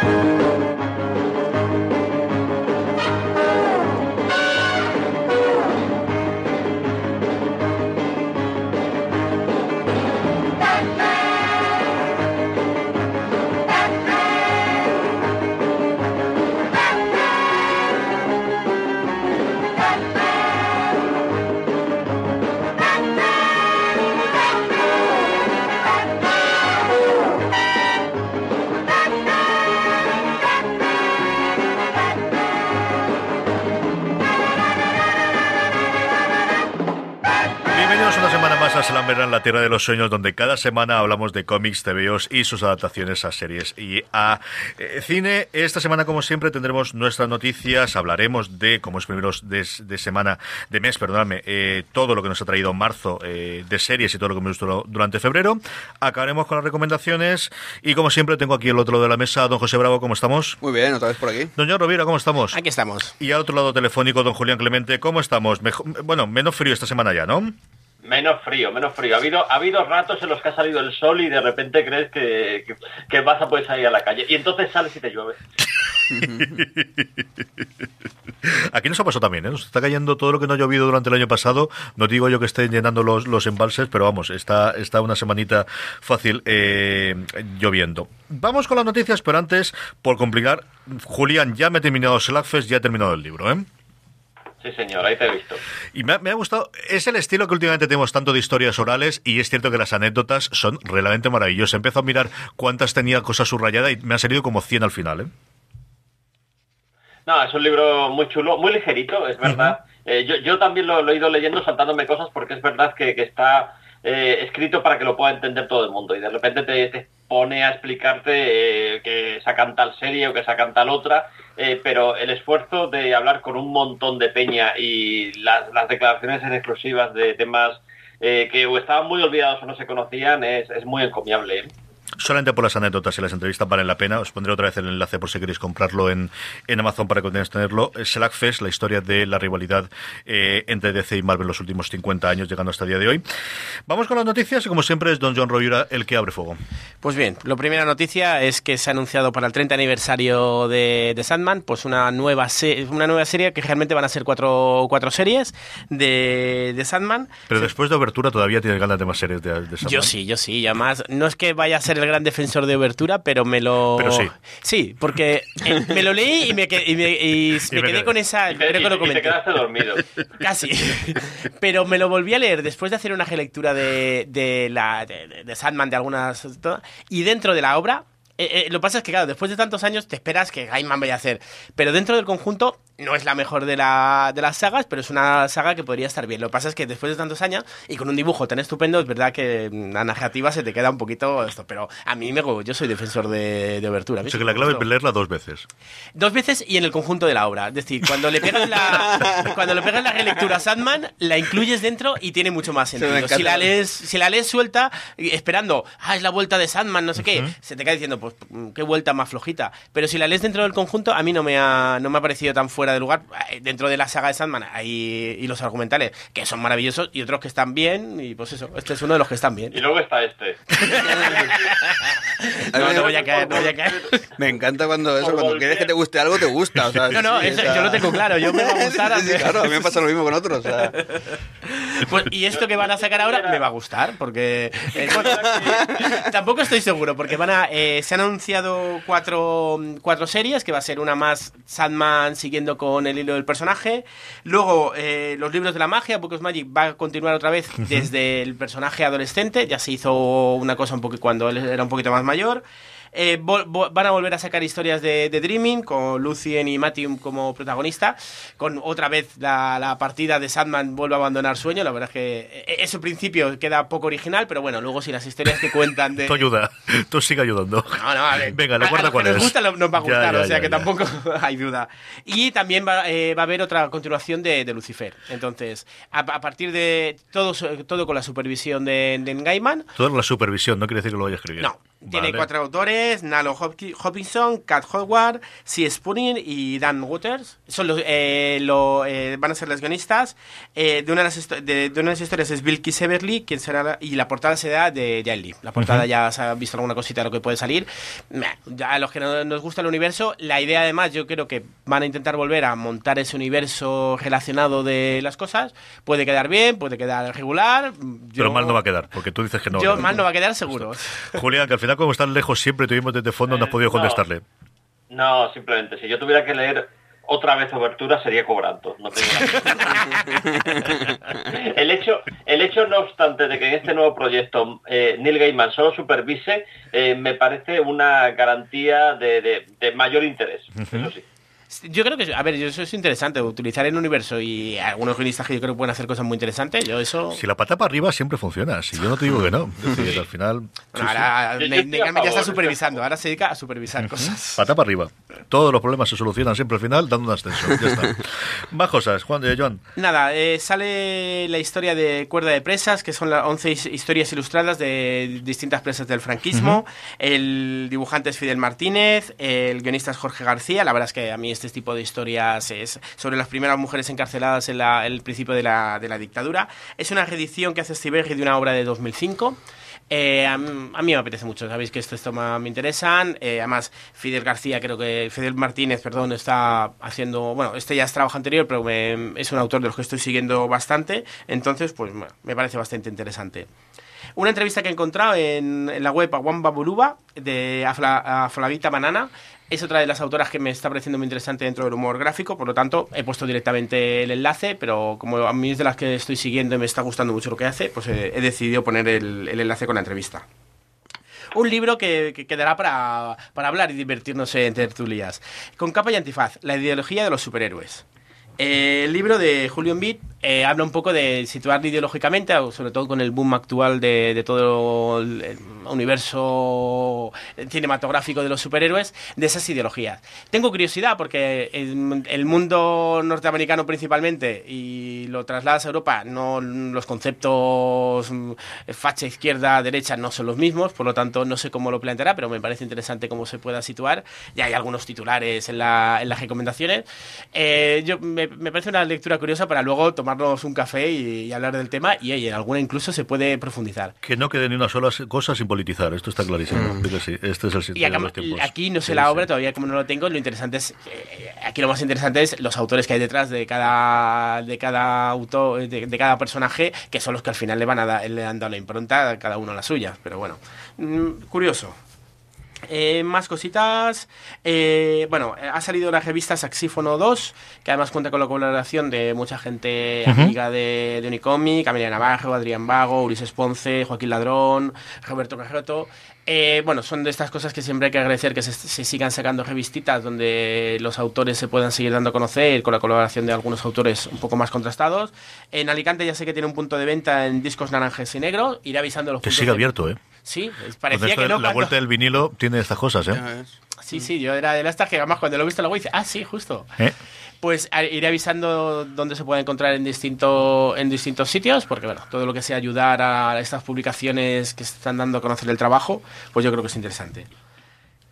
thank you Slammer en la Tierra de los Sueños, donde cada semana hablamos de cómics, TVOs y sus adaptaciones a series y a eh, cine. Esta semana, como siempre, tendremos nuestras noticias, hablaremos de, como es primeros de, de semana, de mes, perdóname, eh, todo lo que nos ha traído marzo eh, de series y todo lo que hemos visto durante febrero. Acabaremos con las recomendaciones y, como siempre, tengo aquí el otro lado de la mesa a don José Bravo, ¿cómo estamos? Muy bien, otra vez por aquí. Doña Rovira, ¿cómo estamos? Aquí estamos. Y al otro lado telefónico, don Julián Clemente, ¿cómo estamos? Mejo- bueno, menos frío esta semana ya, ¿no? Menos frío, menos frío. Ha habido, ha habido ratos en los que ha salido el sol y de repente crees que, que, vas a poder salir a la calle. Y entonces sales y te llueve. Aquí nos ha pasado también, ¿eh? Nos está cayendo todo lo que no ha llovido durante el año pasado. No digo yo que estén llenando los, los embalses, pero vamos, está, está una semanita fácil eh, lloviendo. Vamos con las noticias, pero antes, por complicar, Julián, ya me he terminado Slackfest, ya he terminado el libro, ¿eh? Sí, señor, ahí te he visto. Y me ha, me ha gustado, es el estilo que últimamente tenemos tanto de historias orales y es cierto que las anécdotas son realmente maravillosas. He empezado a mirar cuántas tenía cosas subrayadas y me han salido como 100 al final, ¿eh? No, es un libro muy chulo, muy ligerito, es verdad. Eh, yo, yo también lo, lo he ido leyendo saltándome cosas porque es verdad que, que está eh, escrito para que lo pueda entender todo el mundo y de repente te, pone a explicarte eh, que sacan tal serie o que sacan tal otra, eh, pero el esfuerzo de hablar con un montón de peña y las, declaraciones en exclusivas de temas eh, que o estaban muy olvidados o no se conocían es muy encomiable. Solamente por las anécdotas y las entrevistas valen la pena. Os pondré otra vez el enlace por si queréis comprarlo en, en Amazon para que podáis tenerlo. Slackfest, la historia de la rivalidad eh, entre DC y Marvel en los últimos 50 años, llegando hasta el día de hoy. Vamos con las noticias y como siempre es Don John Royura el que abre fuego. Pues bien, la primera noticia es que se ha anunciado para el 30 aniversario de, de Sandman, pues una nueva, se- una nueva serie que realmente van a ser cuatro, cuatro series de, de Sandman. Pero después de Obertura todavía tienes ganas de más series de, de Sandman. Yo sí, yo sí. Y además, no es que vaya a ser el gran defensor de Obertura, pero me lo. Pero sí. Sí, porque eh, me lo leí y me, que- y me- y me quedé con esa. Y te, creo que lo te- y comenté. te quedaste dormido. Casi. Pero me lo volví a leer después de hacer una relectura de, de la de, de- de Sandman, de algunas. Y dentro de la obra. eh, eh, lo que pasa es que, claro, después de tantos años te esperas que Gaiman vaya a hacer. Pero dentro del conjunto no es la mejor de, la, de las sagas, pero es una saga que podría estar bien. Lo que pasa es que después de tantos años y con un dibujo tan estupendo, es verdad que la narrativa se te queda un poquito esto. Pero a mí me yo soy defensor de, de Obertura. O sea que la clave es leerla dos veces. Dos veces y en el conjunto de la obra. Es decir, cuando le pegas la, cuando le pegas la relectura a Sandman, la incluyes dentro y tiene mucho más sentido. Si la lees, si la lees suelta, esperando, ah, es la vuelta de Sandman, no sé qué, se te cae diciendo, pues qué vuelta más flojita. Pero si la lees dentro del conjunto, a mí no me ha, no me ha parecido tan fuera de lugar. Eh, Dentro de la saga de Sandman hay y los argumentales que son maravillosos y otros que están bien, y pues eso, este es uno de los que están bien. Y luego está este. No, no voy a caer, no voy a caer. Me encanta cuando eso, cuando quieres que te guste algo, te gusta. o sea, No, no, sí, eso yo lo tengo claro, yo me va a gustar Sí, sí, antes. claro, a mí me pasa lo mismo con otros. o sea, Pues, y esto que van a sacar ahora me va a gustar, porque eh, bueno, tampoco estoy seguro, porque van a eh, se han anunciado cuatro, cuatro series, que va a ser una más Sandman siguiendo con el hilo del personaje, luego eh, los libros de la magia, Book of Magic va a continuar otra vez desde el personaje adolescente, ya se hizo una cosa un poco cuando él era un poquito más mayor. Eh, van a volver a sacar historias de, Dreaming con Lucien y Matthew como protagonista. Con otra vez la, partida de Sandman vuelve a abandonar sueño. La verdad es que e-, ese principio queda poco original, pero bueno, luego si las historias que cuentan de. Tú ayuda, tú sigue ayudando. No, no, a ver. Venga, le cuál nos gusta nos va a gustar, o sea que tampoco hay duda. Y también va, eh, va, a haber otra continuación de, Lucifer. Entonces, a, partir de todo, todo con la supervisión de, de Gaiman. Todo con la supervisión, no quiere decir que lo vaya a escribir. No, tiene cuatro autores, Nalo Hopkinson, Cat Howard, C. Spooning y Dan Waters. Son los, eh, eh, van a ser los guionistas. Eh, de, una de, las de, una de las historias es Bill Severly, quien será y la portada será de Lee. La portada ya se ha visto alguna cosita de lo que puede salir. Ya a los que no nos gusta el universo, la idea además yo creo que van a intentar volver a montar ese universo relacionado de las cosas. Puede quedar bien, puede quedar regular. Pero mal no va a quedar, porque tú dices que no. Yo mal no va a quedar seguro. Julián, que al final como están lejos siempre tuvimos desde fondo no has podido contestarle. No, simplemente, si yo tuviera que leer otra vez obertura sería cobrando. No tengo el hecho, el hecho no obstante de que en este nuevo proyecto eh, Neil Gaiman solo supervise, eh, me parece una garantía de, mayor interés. Eso sí. Yo creo que, a ver, eso es interesante, utilizar el universo y algunos guionistas que yo creo que pueden hacer cosas muy interesantes, yo eso... Si la pata para arriba siempre funciona, si yo no te digo que no. al final... ahora ya está supervisando, ahora se dedica a supervisar cosas. Pata para arriba. Todos los problemas se solucionan siempre al final dando un ascenso, ya está. Más cosas, Juan de Joan. Nada, eh, sale la historia de Cuerda de Presas, que son las 11 historias ilustradas de distintas presas del franquismo. El dibujante es Fidel Martínez, el guionista es Jorge García, la verdad es que a mí este tipo de historias es sobre las primeras mujeres encarceladas en el principio de la, la, dictadura. Es una reedición que hace Steve de una obra de 2005. Eh, a, mí me apetece mucho, sabéis que estos temas me interesan. Eh, además, Fidel García, creo que Fidel Martínez, perdón, está haciendo. Bueno, este ya es trabajo anterior, pero es un autor de los que estoy siguiendo bastante. Entonces, pues me parece bastante interesante. Una entrevista que he encontrado en, la web Wamba Buluba de Flavita Banana es otra de las autoras que me está pareciendo muy interesante dentro del humor gráfico, por lo tanto he puesto directamente el enlace, pero como a mí es de las que estoy siguiendo y me está gustando mucho lo que hace, pues he, decidido poner el, enlace con la entrevista un libro que, quedará para, para, hablar y divertirnos en tertulias. Con capa y antifaz, la ideología de los superhéroes. El libro de Julian Beat eh, habla un poco de situar ideológicamente, sobre todo con el boom actual de, todo el universo cinematográfico de los superhéroes, de esas ideologías. Tengo curiosidad porque el, mundo norteamericano principalmente y lo trasladas a Europa, no los conceptos mm, facha, izquierda, derecha no son los mismos, por lo tanto no sé cómo lo planteará, pero me parece interesante cómo se pueda situar. Ya hay algunos titulares en, las recomendaciones. Eh, yo, me, me parece una lectura curiosa para luego tomar un café y, hablar del tema y en alguna incluso se puede profundizar. Que no quede ni una sola cosa sin politizar, esto está clarísimo. Mm. este es el sitio de los tiempos. Aquí no sé la obra, todavía como no lo tengo, lo interesante es, eh, aquí lo más interesante es los autores que hay detrás de cada, de cada autor, de, cada personaje, que son los que al final le van a dar, le han dado la impronta, cada uno la suya. Pero bueno, mm, curioso. Eh, más cositas. Eh, bueno, ha salido la revista Saxífono 2, que además cuenta con la colaboración de mucha gente amiga de, de Unicomic, Amelia Navarro, Adrián Vago, Ulises Ponce, Joaquín Ladrón, Roberto Cajeroto. Eh, bueno, son de estas cosas que siempre hay que agradecer que se, sigan sacando revistitas donde los autores se puedan seguir dando a conocer con la colaboración de algunos autores un poco más contrastados. En Alicante ya sé que tiene un punto de venta en discos naranjes y negros. Iré avisando los Que sigue abierto, ¿eh? Sí, parecía que no. La vuelta del vinilo tiene estas cosas, ¿eh? Sí, sí, yo era de las que además cuando lo he visto luego dice, ah, sí, justo. ¿Eh? Pues iré avisando dónde se puede encontrar en, distinto, en distintos sitios, porque bueno, todo lo que sea ayudar a estas publicaciones que están dando a conocer el trabajo, pues yo creo que es interesante.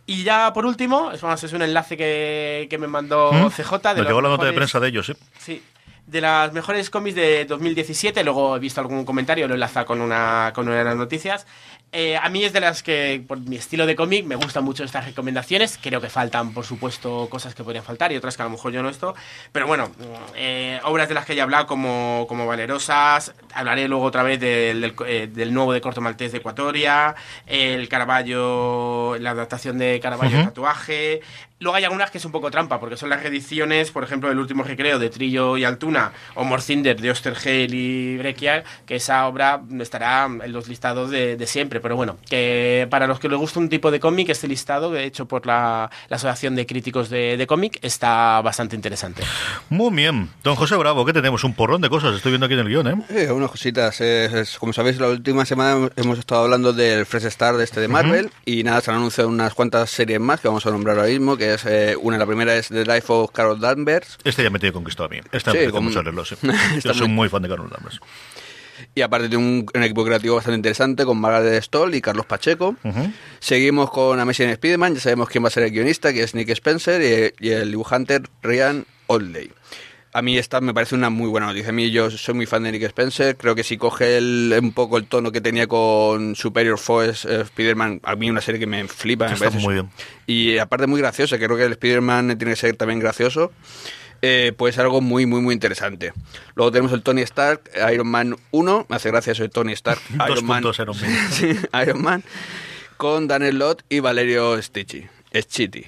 Y ya por último, es, es un enlace que, me mandó CJ. De Nos llegó la nota de prensa de ellos, ¿eh? Sí, de las mejores cómics de 2017, luego he visto algún comentario, lo enlaza con una, con una de las noticias. Eh, a mí es de las que, por mi estilo de cómic, me gustan mucho estas recomendaciones. Creo que faltan, por supuesto, cosas que podrían faltar y otras que a lo mejor yo no esto. Pero bueno, eh, obras de las que ya he hablado, como, como Valerosas. Hablaré luego otra vez del, del, eh, del nuevo de Corto Maltés de Ecuatoria. El Caravaggio, la adaptación de Caravaggio Ujú. Tatuaje. Luego hay algunas que es un poco trampa, porque son las reediciones, por ejemplo, del último recreo de Trillo y Altuna, o Morcinder de Ostergel y Breccia, que esa obra estará en los listados de, de siempre. Pero bueno, que para los que les gusta un tipo de cómic, este listado, hecho por la, la Asociación de Críticos de, de Cómic, está bastante interesante. Muy bien. Don José Bravo, que tenemos un porrón de cosas. Estoy viendo aquí en el guion, ¿eh? Eh, unas cositas. eh, es- como sabéis, la última semana hemos estado hablando del Fresh Start de este de Marvel y nada, se han anunciado unas cuantas series más que vamos a nombrar ahora mismo, que es eh, una, la primera es The Life of Carol Danvers Este ya me tiene conquistado a mí. Este Sí, me con- mucho leerlo, sí. Yo soy muy- fan de Carlos Lamas. y aparte de un, un equipo creativo bastante interesante con Margaret Stoll y Carlos Pacheco. Seguimos con Amazing Spider-Man, ya sabemos quién va a ser el guionista, que es Nick Spencer y, y el dibujante Ryan Oldley. A mí esta me parece una muy buena noticia. A mí yo soy muy fan de Nick Spencer. Creo que si coge el- un poco el tono que tenía con Superior Force eh, Spider-Man, a mí una serie que me flipa. me Está parece muy bien. Y aparte muy graciosa, creo que el Spider-Man tiene que ser también gracioso. Eh, pues algo muy, muy, muy interesante. Luego tenemos el Tony Stark, Iron Man 1. Me hace gracia eso de Tony Stark. Iron Man. puntos Iron Man. Sí, Iron Man, con Daniel Lott y Valerio Stitchy, Schitty.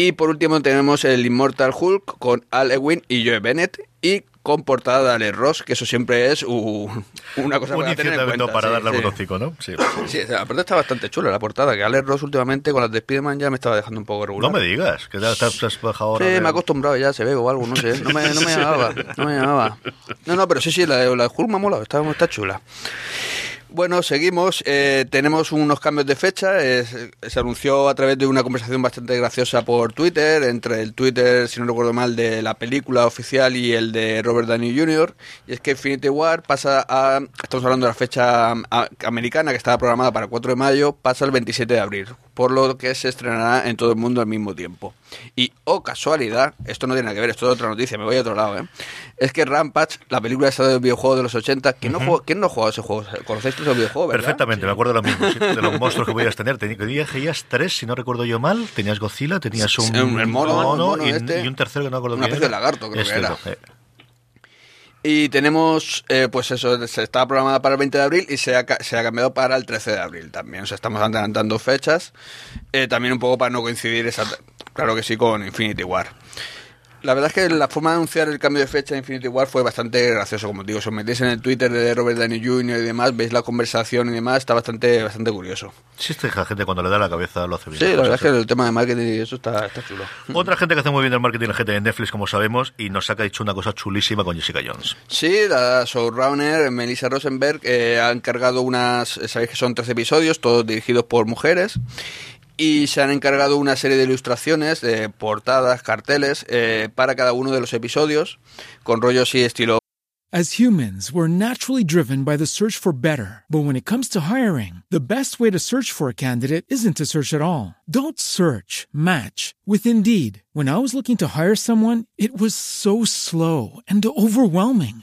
Y por último tenemos el Immortal Hulk con Al Ewing y Joe Bennett y con portada de Alex Ross, que eso siempre es uh, una cosa Un para tener en cuenta. para sí, darle sí. botoncito, ¿no? Sí. Sí, aparte está bastante chula la portada, que Alex Ross últimamente con las de Spider-Man ya me estaba dejando un poco regular. No me digas, que ya has bajado ahora. Sí, de- me he acostumbrado ya, se ve o algo, no sé. No me, no me llamaba, no me llamaba. No, no, pero sí, sí, la de, la de Hulk me ha molado, está, está chula. Bueno, seguimos. eh, tenemos unos cambios de fecha. es- se anunció a través de una conversación bastante graciosa por Twitter, entre el Twitter, si no recuerdo mal, de la película oficial y el de Robert Downey Jr. Y es que Infinity War pasa a. Estamos hablando de la fecha americana, que estaba programada para el 4 de mayo, pasa el 27 de abril, por lo que se estrenará en todo el mundo al mismo tiempo. Y, oh casualidad, esto no tiene nada que ver, esto es otra noticia, me voy a otro lado, ¿eh? Es que Rampage, la película esa del videojuego de los 80, ¿quién, no, jugó- ¿quién no ha jugado ese juego? ¿Conocéis todos el videojuego, verdad? Perfectamente, me acuerdo de lo mismo. sí, de los monstruos que podías tener. Tenías, tenías tres, si no recuerdo yo mal. Tenías Godzilla, tenías un, Sí, el mono, el mono y, este. y un tercero que no me acuerdo Una especie de era. lagarto, creo que era. cierto, eh. Y tenemos, eh, pues eso, se estaba programada para el 20 de abril y se ha, se ha cambiado para el 13 de abril también. O sea, estamos adelantando fechas. eh, también un poco para no coincidir, esa, claro que sí, con Infinity War. La verdad es que la forma de anunciar el cambio de fecha de Infinity War fue bastante gracioso, como os digo. Si os metéis en el Twitter de Robert Downey Jr. y demás, veis la conversación y demás, está bastante, bastante curioso. Sí, esta gente cuando le da la cabeza lo hace bien. Sí, la verdad es que el tema de marketing y eso está, está chulo. Otra gente que hace muy bien el marketing, la gente de Netflix, como sabemos, y nos ha dicho una cosa chulísima con Jessica Jones. Sí, la showrunner Melissa Rosenberg eh, ha encargado unas, sabéis que son 13 episodios, todos dirigidos por mujeres, y se han encargado una serie de ilustraciones, de portadas, carteles, eh, para cada uno de los episodios, con rollos y estilo As humans, we're naturally driven by the search for better. But when it comes to hiring, the best way to search for a candidate isn't to search at all. Don't search, match with Indeed. When I was looking to hire someone, it was so slow and overwhelming.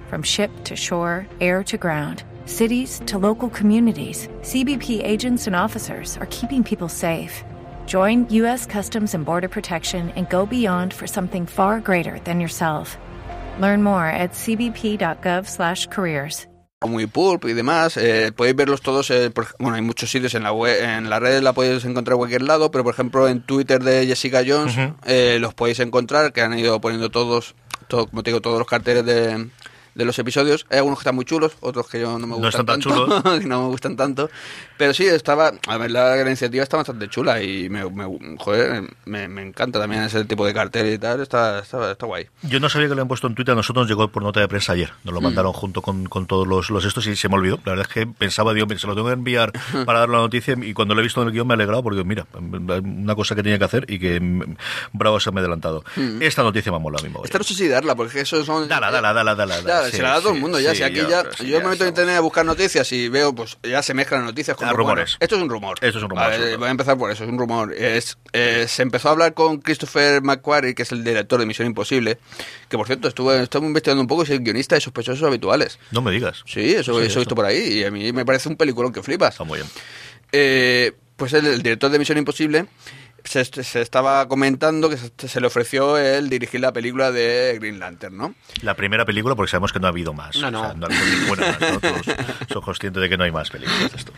from ship to shore, air to ground. Cities to local communities, CBP agents and officers are keeping people safe. Join U.S. Customs and Border Protection and go beyond for something far greater than yourself. Learn more at cbp.gov/careers. muy pulp y demás. Eh, podéis verlos todos. eh, por- bueno, hay muchos sitios en la web, en las redes la podéis encontrar en cualquier lado, pero por ejemplo en Twitter de Jessica Jones eh, los podéis encontrar, que han ido poniendo todos, todo, como te digo, todos los carteles de, de los episodios. Hay algunos que están muy chulos, otros que yo no me No gustan están tan tanto, chulos. que no me gustan tanto. Pero sí, estaba, a ver, la, la iniciativa está bastante chula y me, me- joder, me, me encanta también ese tipo de cartel y tal, está, está, está guay. Yo no sabía que lo habían puesto en Twitter, a nosotros nos llegó por nota de prensa ayer. Nos lo Mm. mandaron junto con, con todos los, los estos y se me olvidó. La verdad es que pensaba, digo, se lo tengo que enviar para dar la noticia y cuando lo he visto en el guion me he alegrado porque, mira, una cosa que tenía que hacer y que mm, bravo se me ha adelantado. Esta noticia me mola a mí. Mm. Esta no sé si darla, porque eso son... Dala, dala, dala, dala, dala. Sí, se la da todo el mundo ya. sí, si aquí ya, yo me meto en internet a buscar noticias y veo, pues ya se mezclan noticias con Rumores. Esto es un rumor. Esto es un rumor, voy a empezar por eso, es un rumor. Es, eh, se empezó a hablar con Christopher McQuarrie, que es el director de Misión Imposible, que por cierto estuve, estuve investigando un poco y es el guionista de Sospechosos Habituales. No me digas. Sí, eso, Sí, eso he visto por ahí y a mí me parece un peliculón que flipas. Está muy bien. Eh, pues el, el director de Misión Imposible se, se estaba comentando que se, se le ofreció el dirigir la película de Green Lantern, ¿no? La primera película, porque sabemos que no ha habido más. No, O sea, no. ha habido ninguna más. ¿no? Todos son conscientes de que no hay más películas de esto.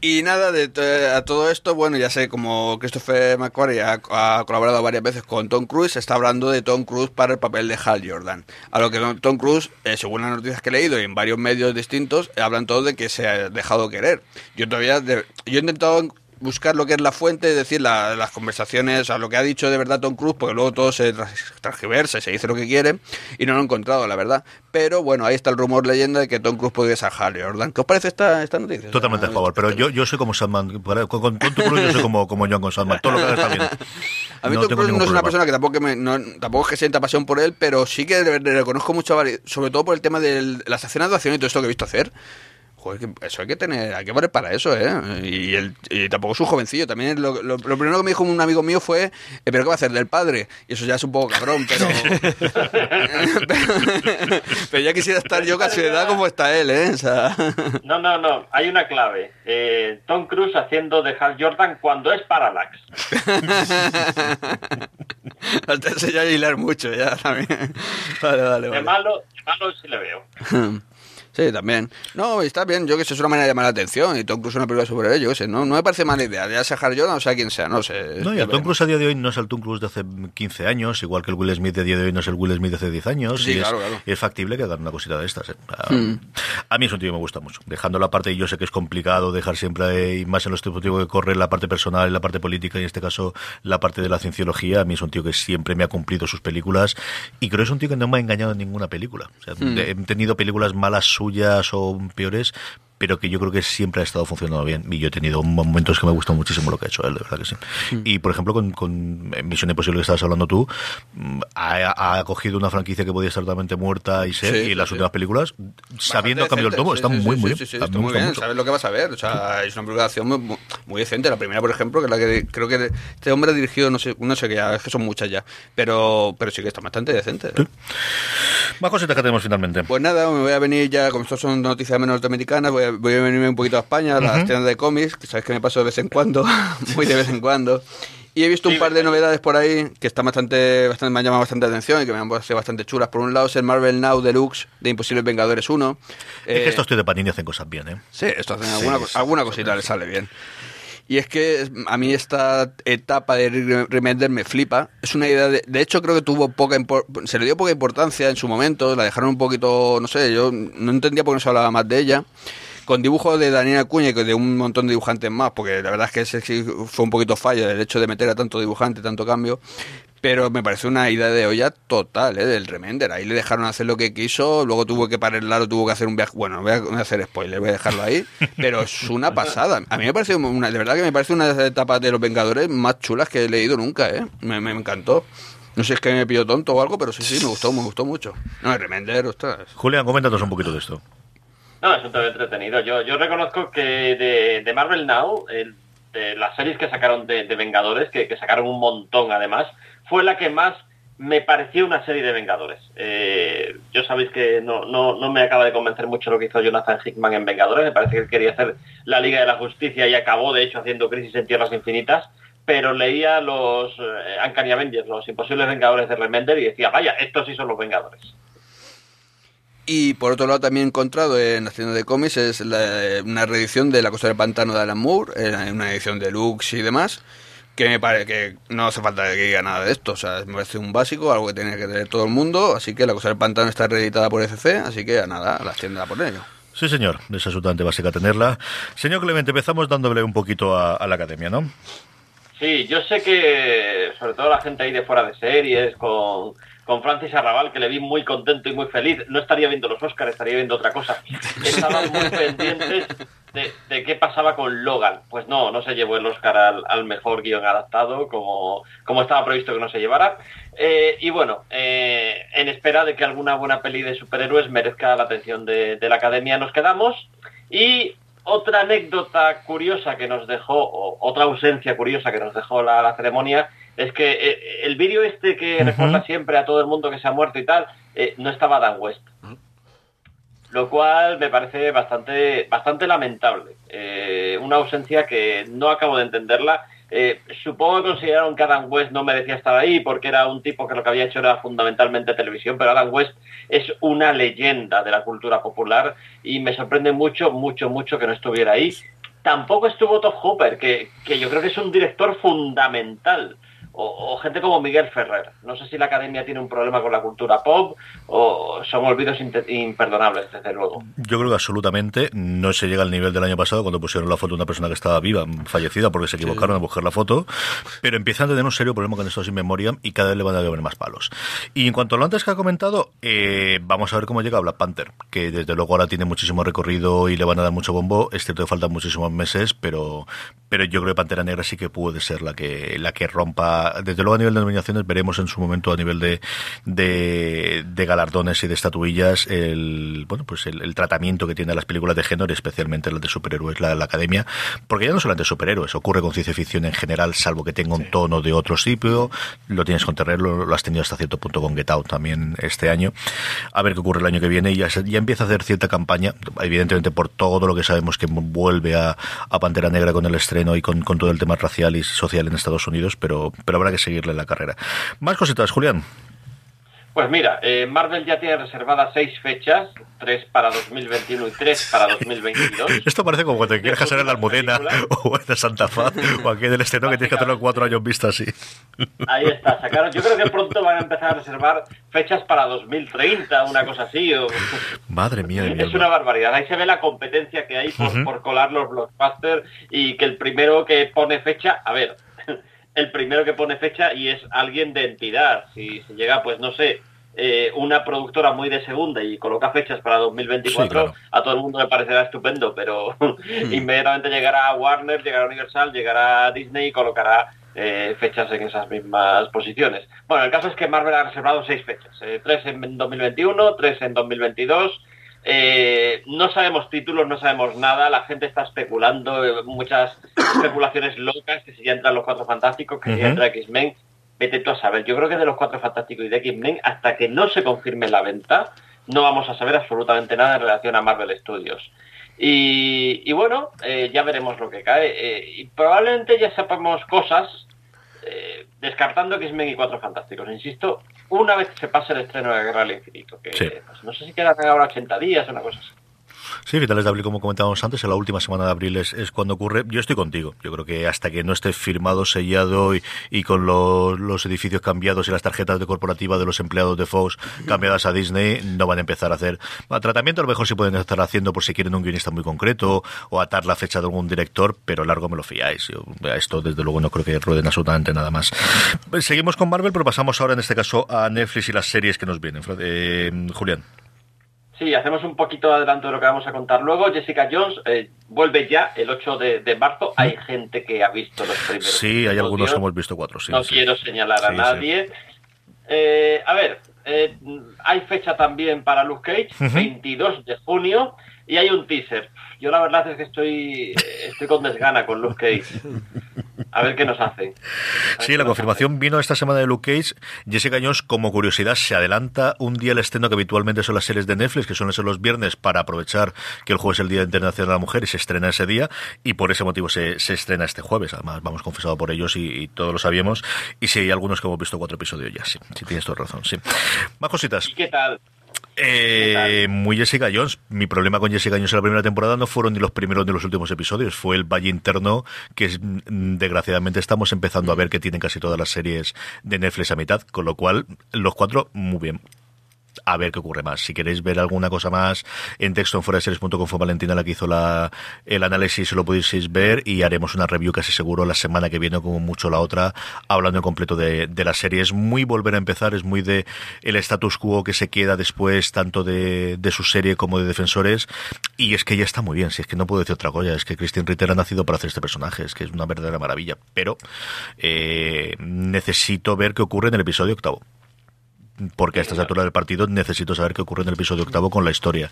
Y nada, de a todo esto, bueno, ya sé, como Christopher McQuarrie ha, ha colaborado varias veces con Tom Cruise, se está hablando de Tom Cruise para el papel de Hal Jordan. A lo que Tom Cruise, eh, según las noticias que he leído y en varios medios distintos, hablan todos de que se ha dejado querer. Yo todavía, de- yo he intentado buscar lo que es la fuente, es decir, la- las conversaciones, o sea, lo que ha dicho de verdad Tom Cruise, porque luego todo se transgiversa y se dice lo que quiere, y no lo he encontrado, la verdad. Pero bueno, ahí está el rumor leyenda de que Tom Cruise podría ser Hal Jordan. ¿Qué os parece esta, esta noticia? Totalmente a favor, pero yo, yo soy como Sandman. Con, con, tu cruz yo soy como, como John con Sandman. Todo lo que haga está bien. A mí No Tom Cruise no es una persona que tampoco, me- no- tampoco es que sienta pasión por él, pero sí que le, reconozco mucho, sobre todo por el tema de las escenas de acción y todo esto que he visto hacer. Joder, que eso hay que tener, hay que valer para eso, ¿eh? Y, el, y tampoco es un jovencillo. También lo, lo- lo primero que me dijo un amigo mío fue, eh, ¿pero qué va a hacer del padre? Y eso ya es un poco cabrón, pero... pero, pero ya quisiera estar yo casi de edad como está él, ¿eh? O sea... No, no, no. Hay una clave. Eh, Tom Cruise haciendo de Hal Jordan cuando es Parallax. Hasta eso ya hilar mucho, ya también. Vale, vale, De vale. malo, de malo sí le veo. Sí, también. No, está bien, yo que sé, es una manera de llamar la atención y Tom Cruise una película sobre él, yo que sé, no, no me parece mala idea, ya sea Harry Jordan o sea quien sea, no sé. No, y el Tom. Cruise a día de hoy no es el Tom Cruise de hace 15 años, igual que el Will Smith de día de hoy no es el Will Smith de hace 10 años. Sí, y claro, es, claro. es factible que hagan una cosita de estas. ¿eh? A, Hmm. a mí es un tío que me gusta mucho. Dejándolo aparte, y yo sé que es complicado dejar siempre, y más en los tiempos que corre, la parte personal y la parte política, y en este caso la parte de la cienciología. A mí es un tío que siempre me ha cumplido sus películas, y creo que es un tío que no me ha engañado en ninguna película. O sea, Hmm. He tenido películas malas suyas o peores, pero que yo creo que siempre ha estado funcionando bien. Y yo he tenido momentos que me gusta muchísimo lo que ha hecho él, de verdad que sí. Hmm. Y por ejemplo, con, con Misión Imposible que estabas hablando tú, mm, ha, ha cogido una franquicia que podía estar totalmente muerta y ser, Sí, y las sí, últimas películas, sabiendo cambió el tomo, sí, está sí, muy, sí, muy sí, bien. sí, está muy bien, mucho. sabes lo que vas a ver. O sea, es una acción muy, muy decente. La primera, por ejemplo, que es la que creo que este hombre ha dirigido, no sé, no sé qué, ya, es que son muchas ya. Pero, pero sí que está bastante decente. ¿eh? Más cositas que tenemos finalmente. Pues nada, me voy a venir ya, como estos son noticias menos norteamericanas, voy a, voy a venirme un poquito a España, a las tiendas de cómics, que sabes que me paso de vez en cuando, muy de vez en cuando. Y he visto un par de novedades por ahí que están bastante, bastante, me han llamado bastante atención y que me han parecido bastante chulas. Por un lado es el Marvel Now Deluxe de Imposibles Vengadores 1. es Eh, que estos tíos de Panini hacen cosas bien, ¿eh? Sí, esto hacen Sí, alguna, sí, alguna sí, cosita sí. le sale bien. Y es que a mí esta etapa de Remender me flipa. Es una idea de... De hecho, creo que tuvo poca... Se le dio poca importancia en su momento. La dejaron un poquito... No sé, yo no entendía por qué no se hablaba más de ella. Con dibujos de Daniel Acuña y de un montón de dibujantes más, porque la verdad es que ese sí fue un poquito fallo el hecho de meter a tanto dibujante, tanto cambio. Pero me parece una idea de olla total, ¿eh? Del Remender. Ahí le dejaron hacer lo que quiso, luego tuvo que pararlo, tuvo que hacer un viaje. Bueno, voy a, voy a hacer spoiler, voy a dejarlo ahí. Pero es una pasada. A mí me parece una, de verdad que me parece una de las etapas de los Vengadores más chulas que he leído nunca, ¿eh? Me, me encantó. No sé si es que me pillo tonto o algo, pero sí, sí, me gustó, me gustó mucho. No, el Remender, ostras. Julián, coméntanos un poquito de esto. No, es un tema entretenido. Yo, reconozco que de, Marvel Now, el- las series que sacaron de, Vengadores, que, sacaron un montón además, fue la que más me pareció una serie de Vengadores. Eh, yo sabéis que no, no, no me acaba de convencer mucho lo que hizo Jonathan Hickman en Vengadores. Me parece que él quería hacer la Liga de la Justicia y acabó, de hecho, haciendo Crisis en Tierras Infinitas. Pero leía los eh, Uncanny Avengers, los Imposibles Vengadores de Remender y decía, vaya, estos sí son los Vengadores. Y por otro lado también he encontrado en la tienda de cómics es una reedición de La Costa del Pantano de Alan Moore, en una edición deluxe y demás, que me parece que no hace falta que diga nada de esto, o sea, me parece un básico, algo que tiene que tener todo el mundo, así que La Costa del Pantano está reeditada por FC, así que a nada, a las tiendas por ello. Sí, señor, es absolutamente básica tenerla. Señor Clemente, empezamos dándole un poquito a, la academia, ¿no? Sí, yo sé que sobre todo la gente ahí de fuera de series, con, con Francis Arrabal, que le vi muy contento y muy feliz, no estaría viendo los Oscars, estaría viendo otra cosa. Estaban muy pendientes de, qué pasaba con Logan. Pues no, no se llevó el Oscar al, mejor guion adaptado, como, como estaba previsto que no se llevara. Eh, y bueno, eh, en espera de que alguna buena peli de superhéroes merezca la atención de, la academia, nos quedamos. Y otra anécdota curiosa que nos dejó, o otra ausencia curiosa que nos dejó la, ceremonia, es que eh, el vídeo este que recuerda siempre a todo el mundo que se ha muerto y tal, no estaba Dan West. Lo cual me parece bastante, bastante lamentable. una ausencia que no acabo de entenderla eh, supongo que consideraron que Adam West no merecía estar ahí porque era un tipo que lo que había hecho era fundamentalmente televisión, pero Adam West es una leyenda de la cultura popular y me sorprende mucho, mucho, mucho que no estuviera ahí. Tampoco estuvo Todd Hooper, que, que yo creo que es un director fundamental o, gente como Miguel Ferrer. No sé si la academia tiene un problema con la cultura pop o son olvidos imperdonables, desde luego. Yo creo que absolutamente no se llega al nivel del año pasado cuando pusieron la foto de una persona que estaba viva, fallecida, porque se equivocaron a buscar la foto, pero empiezan a tener un serio problema con esto sin memoria y cada vez le van a llover más palos. Y en cuanto a lo antes que ha comentado, eh, vamos a ver cómo llega Black Panther, que desde luego ahora tiene muchísimo recorrido y le van a dar mucho bombo, es cierto que faltan muchísimos meses, pero, pero yo creo que Pantera Negra sí que puede ser la que, la que rompa desde luego a nivel de nominaciones veremos en su momento a nivel de, de, galardones y de estatuillas el bueno pues el, tratamiento que tiene las películas de género, especialmente las de superhéroes, la, la academia, porque ya no solamente superhéroes, ocurre con ciencia ficción en general, salvo que tenga un tono de otro tipo, lo tienes con Terror, lo, has tenido hasta cierto punto con Get Out también este año, a ver qué ocurre el año que viene y ya, ya empieza a hacer cierta campaña, evidentemente por todo lo que sabemos que vuelve a, a Pantera Negra con el estreno y con, con todo el tema racial y social en Estados Unidos, pero, pero habrá que seguirle la carrera. Más cositas, Julián. Pues mira, eh, Marvel ya tiene reservadas seis fechas, tres para 2021 y tres para 2022. Esto parece como cuando te quieres casar en la Almudena o en Santa Fe o aquí en el estreno que tienes que hacerlo cuatro años vista así. Ahí está, sacaron. Yo creo que pronto van a empezar a reservar fechas para 2030, una cosa así. Madre mía. Es una barbaridad. Ahí se ve la competencia que hay por, por colar los blockbusters y que el primero que pone fecha, a ver, el primero que pone fecha y es alguien de entidad. Si, se llega, pues no sé, eh, una productora muy de segunda y coloca fechas para 2024, a todo el mundo le parecerá estupendo, pero hmm. inmediatamente llegará a Warner, llegará a Universal, llegará a Disney y colocará eh, fechas en esas mismas posiciones. Bueno, el caso es que Marvel ha reservado seis fechas, eh, tres en 2021, tres en 2022 eh, no sabemos títulos, no sabemos nada, la gente está especulando, eh, muchas especulaciones locas, que si ya entran los Cuatro Fantásticos, que si ya entra X-Men, vete tú a saber. Yo creo que de los Cuatro Fantásticos y de X-Men, hasta que no se confirme la venta, no vamos a saber absolutamente nada en relación a Marvel Studios. Y, bueno, eh, ya veremos lo que cae. y probablemente ya sepamos cosas, descartando X-Men y Cuatro Fantásticos. Insisto, una vez que se pase el estreno de Guerra del Infinito, que pues, no sé si quedan ahora 80 días o una cosa así. Sí, finales de abril, como comentábamos antes, en la última semana de abril es, cuando ocurre. Yo estoy contigo. Yo creo que hasta que no esté firmado, sellado y, con los, edificios cambiados y las tarjetas de corporativa de los empleados de Fox cambiadas a Disney, no van a empezar a hacer. tratamiento a lo mejor sí pueden estar haciendo por si quieren un guionista muy concreto o atar la fecha de algún director, pero largo me lo fiáis. Yo, esto, desde luego, no creo que rueden absolutamente nada más. Seguimos con Marvel, pero pasamos ahora en este caso a Netflix y las series que nos vienen. Eh, Julián. Sí, hacemos un poquito adelanto de lo que vamos a contar luego. Jessica Jones eh, vuelve ya el 8 de, marzo. Hay gente que ha visto los primeros. Sí, hay algunos que hemos visto cuatro. Sí, no quiero señalar a nadie. Eh, a ver, eh, hay fecha también para Luke Cage, 22 de junio, y hay un teaser. Yo la verdad es que estoy, estoy con desgana con Luke Cage. A ver qué nos hace. Sí, la confirmación vino esta semana de Luke Cage. Jessica Jones, como curiosidad, se adelanta un día el estreno que habitualmente son las series de Netflix, que suelen ser los viernes, para aprovechar que el jueves es el Día Internacional de la Mujer y se estrena ese día. Y por ese motivo se, se estrena este jueves. Además, vamos confesado por ellos y, todos lo sabíamos. Y si hay algunos que hemos visto cuatro episodios ya, sí. Sí, tienes toda razón, sí. Más cositas. ¿Y qué tal? Eh, muy Jessica Jones. Mi problema con Jessica Jones en la primera temporada no fueron ni los primeros ni los últimos episodios. Fue el valle interno que mm, desgraciadamente estamos empezando a ver que tienen casi todas las series de Netflix a mitad. Con lo cual, los cuatro, muy bien a ver qué ocurre más. Si queréis ver alguna cosa más en texto en fuera fue Valentina la que hizo la, el análisis, lo podéis ver y haremos una review casi seguro la semana que viene, como mucho la otra, hablando en completo de, de la serie. Es muy volver a empezar, es muy de el status quo que se queda después, tanto de, de su serie como de Defensores, y es que ya está muy bien, si es que no puedo decir otra cosa, es que Christian Ritter ha nacido para hacer este personaje, es que es una verdadera maravilla, pero eh, necesito ver qué ocurre en el episodio octavo porque a estas alturas del partido necesito saber qué ocurre en el episodio octavo con la historia.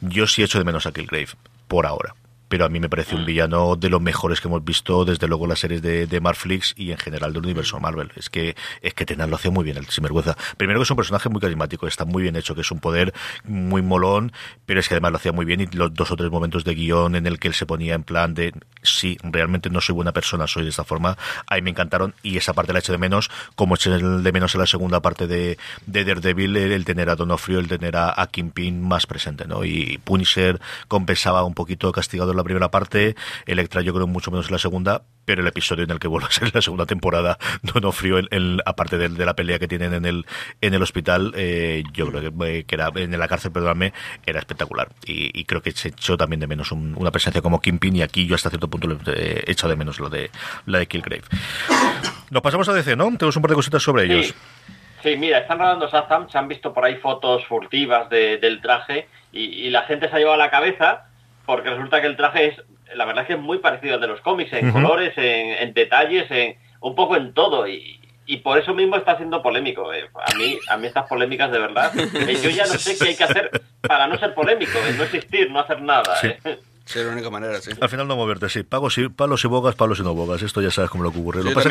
Yo sí echo de menos a Killgrave, por ahora pero a mí me parece un mm. villano de los mejores que hemos visto desde luego las series de, de Marflix y en general del universo Marvel. Es que es que Tenan lo hace muy bien el sinvergüenza. Primero que es un personaje muy carismático, está muy bien hecho, que es un poder muy molón, pero es que además lo hacía muy bien y los dos o tres momentos de guion en el que él se ponía en plan de sí, realmente no soy buena persona, soy de esta forma, ahí me encantaron y esa parte la eché de menos, como eché de menos en la segunda parte de, de Daredevil, el, tener a Donofrio, el tener a, a Kingpin más presente, ¿no? Y Punisher compensaba un poquito castigado la primera parte, Electra yo creo mucho menos en la segunda, pero el episodio en el que vuelve a ser la segunda temporada, no frío, el, aparte de, la pelea que tienen en el, en el hospital, eh, yo creo que, eh, que, era en la cárcel, perdóname, era espectacular. Y, creo que se echó también de menos una presencia como Kingpin y aquí yo hasta cierto punto he echado de menos lo de la de Killgrave. Nos pasamos a DC, ¿no? Tenemos un par de cositas sobre ellos. Sí, mira, están rodando Shazam, se han visto por ahí fotos furtivas del traje y, y, la gente se ha llevado a la cabeza porque resulta que el traje es, la verdad es que es muy parecido al de los cómics, en colores, en, detalles, en un poco en todo. Y, por eso mismo está siendo polémico. Eh. A mí, a mí estas polémicas de verdad, eh, yo ya no sé qué hay que hacer para no ser polémico, eh, no existir, no hacer nada. Sí. la única manera, sí. Al final no moverte, sí. Pagos y, palos y bogas, palos y no bogas. Esto ya sabes cómo lo que ocurre. lo pasa...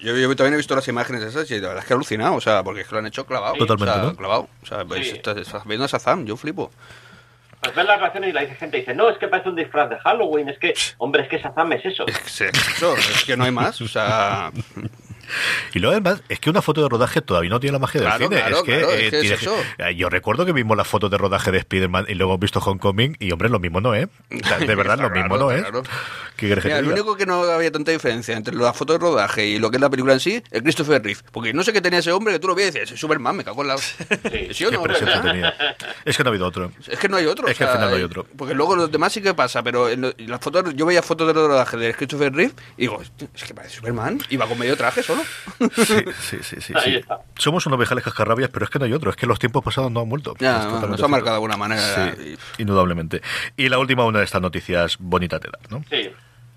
Yo, yo, también he visto las imágenes esas y la verdad es que he alucinado, o sea, porque es que lo han hecho clavado. Totalmente. O sea, clavado. O sea, sí. estás, estás, viendo a Shazam, yo flipo. Pues ves las reacciones y la gente dice, no, es que parece un disfraz de Halloween, es que, hombre, es que Shazam es eso. Es, es eso, es que no hay más, o sea... Y luego además, es que una foto de rodaje todavía no tiene la magia del cine. es que, eh, es eso. Eh, yo recuerdo que vimos las fotos de rodaje de Spider-Man y luego hemos visto Homecoming y hombre, lo mismo no es. De verdad, lo mismo no es. Mira, lo único que no había tanta diferencia entre la foto de rodaje y lo que es la película en sí es Christopher Reeve. Porque no sé qué tenía ese hombre que tú lo ves y dices, es Superman, me cago en la... ¿Sí o no? Es que no ha habido otro. Es que no hay otro. Es que al final no hay otro. Porque luego los demás sí que pasa, pero en las fotos, yo veía fotos de rodaje de Christopher Reeve y digo, es que parece Superman y va con medio traje solo. Sí, sí, sí. sí, sí. Somos unos vejales cascarrabias, pero es que no hay otro. Es que los tiempos pasados no han vuelto. Ya, nos ha marcado de alguna manera. Sí, indudablemente. Y la última, una de estas noticias bonita te da, ¿no? Sí.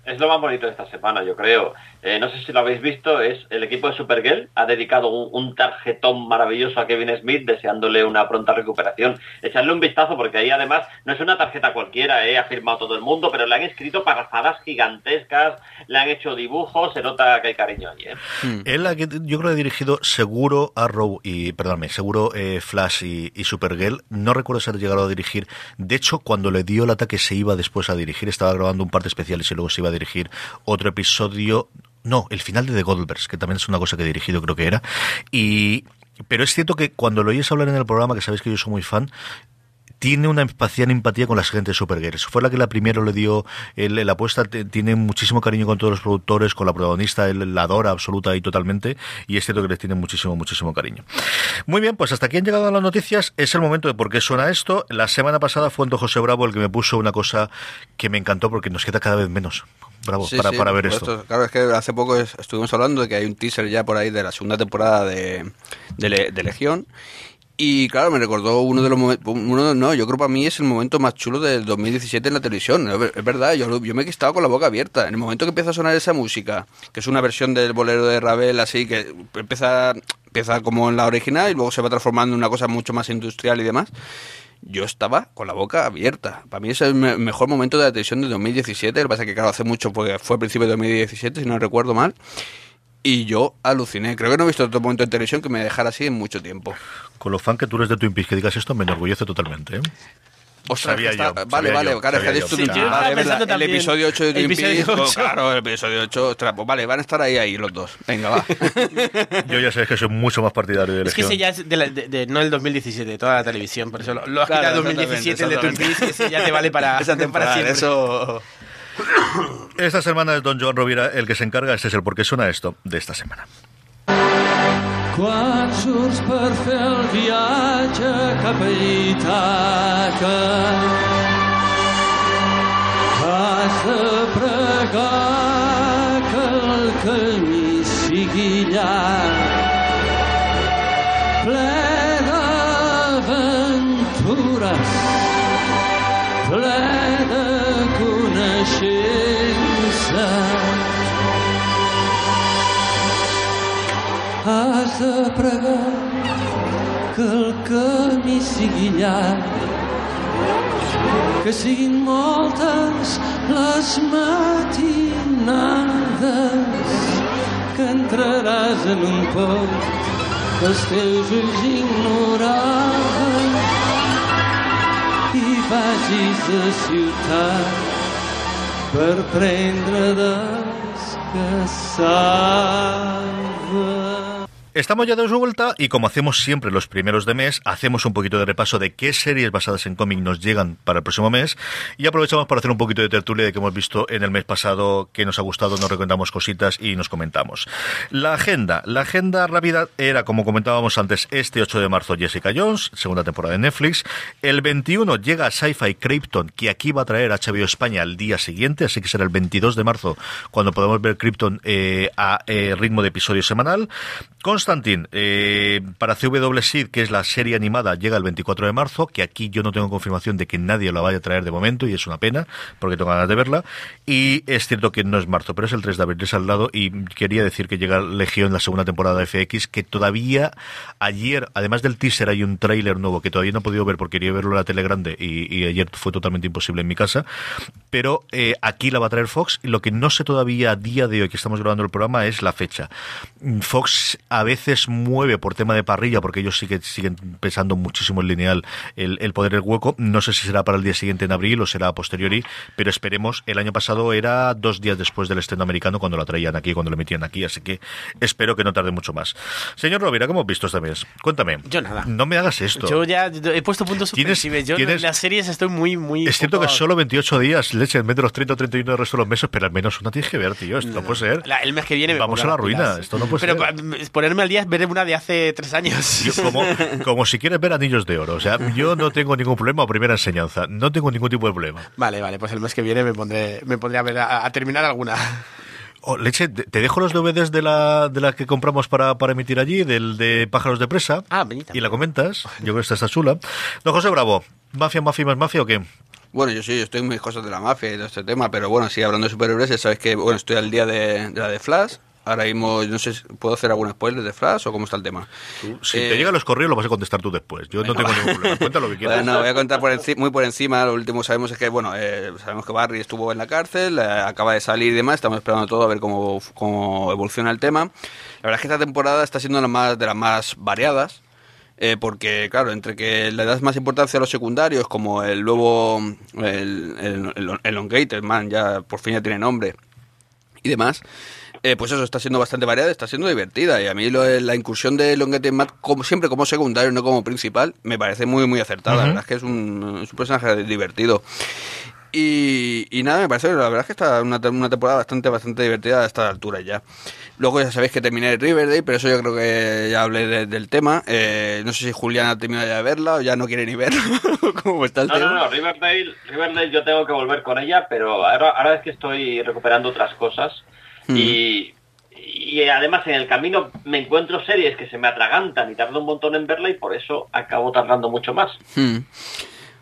es lo más bonito de esta semana, yo creo. Eh, no sé si lo habéis visto, es el equipo de Supergirl ha dedicado un, tarjetón maravilloso a Kevin Smith deseándole una pronta recuperación. Echarle un vistazo porque ahí además no es una tarjeta cualquiera, eh, ha firmado todo el mundo, pero le han escrito parrafadas gigantescas, le han hecho dibujos, se nota que hay cariño allí. ¿eh? Hmm. Él, yo creo que ha dirigido seguro Arrow y, perdóname, seguro eh, Flash y, y Supergirl. No recuerdo ser llegado a dirigir. De hecho, cuando le dio el ataque se iba después a dirigir, estaba grabando un par de especiales y luego se iba a dirigir otro episodio. No, el final de The Goldbergs, que también es una cosa que he dirigido, creo que era. Y pero es cierto que cuando lo oyes hablar en el programa, que sabéis que yo soy muy fan, tiene una espacial empatía con la gente de Supergirl. Fue la que la primero le dio la apuesta, tiene muchísimo cariño con todos los productores, con la protagonista, él la adora absoluta y totalmente, y es cierto que les tiene muchísimo, muchísimo cariño. Muy bien, pues hasta aquí han llegado las noticias, es el momento de por qué suena esto. La semana pasada fue Anto José Bravo el que me puso una cosa que me encantó porque nos queda cada vez menos. Bravo, para, para ver esto. Claro, es que hace poco estuvimos hablando de que hay un teaser ya por ahí de la segunda temporada de, de Legión y claro, me recordó uno de los momentos, uno, no, yo creo que para mí es el momento más chulo del 2017 en la televisión. Es verdad, yo, yo me he estado con la boca abierta. En el momento que empieza a sonar esa música, que es una versión del bolero de Ravel, así, que empieza, empieza como en la original y luego se va transformando en una cosa mucho más industrial y demás, yo estaba con la boca abierta. Para mí es el mejor momento de la televisión de 2017. Lo que pasa es que, claro, hace mucho, porque fue a principios de 2017, si no recuerdo mal. Y yo aluciné. Creo que no he visto otro momento en televisión que me dejara así en mucho tiempo. Con lo fan que tú eres de Twin Peaks que digas esto, me enorgullece totalmente. ¿eh? sabía yo, vale, vale, claro, es que el episodio 8 de Twin Peaks, pues, claro, el episodio 8, ostras, pues vale, van a estar ahí, ahí los dos. Venga, va. yo ya sé que soy mucho más partidario de Es que ese ya es de, no el 2017, de toda la televisión, por eso lo, lo has quitado 2017 el de Twin Peaks, ese ya te vale para, Esa temporada, para Eso... Esta semana es Don Joan Rovira el que se encarga, este es el por qué suena esto de esta semana. Quan surts per fer el viatge cap a Ítaca has de pregar que el camí sigui llarg ple d'aventures ple de coneixença. Has de pregar que el camí sigui llarg, que siguin moltes les matinades que entraràs en un poc que els teus ulls ignoraven i vagis a ciutat per prendre descansar. Estamos ya de vuelta y como hacemos siempre los primeros de mes, hacemos un poquito de repaso de qué series basadas en cómic nos llegan para el próximo mes y aprovechamos para hacer un poquito de tertulia de que hemos visto en el mes pasado, que nos ha gustado, nos recomendamos cositas y nos comentamos. La agenda, la agenda rápida era, como comentábamos antes, este 8 de marzo Jessica Jones, segunda temporada de Netflix. El 21 llega Sci-Fi Krypton, que aquí va a traer HBO España al día siguiente, así que será el 22 de marzo cuando podamos ver Krypton eh, a eh, ritmo de episodio semanal. Constantine, eh, para CW Seed, que es la serie animada, llega el 24 de marzo, que aquí yo no tengo confirmación de que nadie la vaya a traer de momento, y es una pena, porque tengo ganas de verla. Y es cierto que no es marzo, pero es el 3 de abril, es al lado, y quería decir que llega Legión, la segunda temporada de FX, que todavía ayer, además del teaser, hay un tráiler nuevo que todavía no he podido ver porque quería verlo en la tele grande, y, ayer fue totalmente imposible en mi casa, pero eh, aquí la va a traer Fox, y lo que no sé todavía a día de hoy que estamos grabando el programa es la fecha. Fox a veces veces mueve por tema de parrilla, porque ellos siguen, siguen pensando muchísimo en lineal el, el poder el hueco. No sé si será para el día siguiente en abril o será a posteriori, pero esperemos. El año pasado era dos días después del estreno americano cuando la traían aquí, cuando lo metían aquí, así que espero que no tarde mucho más. Señor Rovira, ¿cómo has visto este mes? Cuéntame. Yo nada. No me hagas esto. Yo ya he puesto puntos suspensivos. Yo en las series estoy muy, muy... Es cierto que solo 28 días, leche, en vez de los 30 o 31 del resto de los meses, pero al menos una tienes que ver, tío. Esto no, puede ser. el mes que viene Vamos a la ruina. Esto no puede pero ponerme al día es ver una de hace tres años. como, como si quieres ver anillos de oro. O sea, yo no tengo ningún problema primera enseñanza. No tengo ningún tipo de problema. Vale, vale, pues el mes que viene me pondré, me pondré a ver a, terminar alguna. Oh, leche, te dejo los DVDs de la, de la que compramos para, para emitir allí, del de Pájaros de Presa. Ah, bonita. Y la comentas. Yo creo que esta está chula. Don José Bravo, ¿mafia, mafia más mafia o qué? Bueno, yo sí, yo estoy en mis cosas de la mafia y de este tema, pero bueno, sí, hablando de superhéroes, sabes que bueno, estoy al día de, de la de Flash. Ahora mismo, no sé, si- ¿puedo hacer algún spoiler de Flash o cómo está el tema? Si Eh, te llegan los correos, lo vas a contestar tú después. Yo no tengo ningún problema. Cuenta lo que quieras. Bueno, voy a contar por enci- muy por encima. Lo último sabemos es que, bueno, eh, sabemos que Barry estuvo en la cárcel, eh, acaba de salir y demás. Estamos esperando todo a ver cómo, cómo evoluciona el tema. La verdad es que esta temporada está siendo la más, de las más variadas. eh, porque, claro, entre que le das más importancia a los secundarios, como el nuevo, el, el, el, Man, ya por fin ya tiene nombre, y demás, eh, pues eso está siendo bastante variada, está siendo divertida. Y a mí lo la incursión de Longuete Matt, como, siempre como secundario, no como principal, me parece muy, muy acertada. La verdad es que es un, es un personaje divertido. Y, y nada, me parece, la verdad es que está una, una temporada bastante, bastante divertida a esta altura ya. Luego ya sabéis que terminé Riverdale, pero eso yo creo que ya hablé de- del tema. Eh, no sé si Julián ha terminado ya de verla o ya no quiere ni verla. ¿Cómo está el No, tema? no, no, Riverdale, Riverdale yo tengo que volver con ella, pero ahora, ahora es que estoy recuperando otras cosas y, y además en el camino me encuentro series que se me atragantan y tardo un montón en verla y por eso acabo tardando mucho más.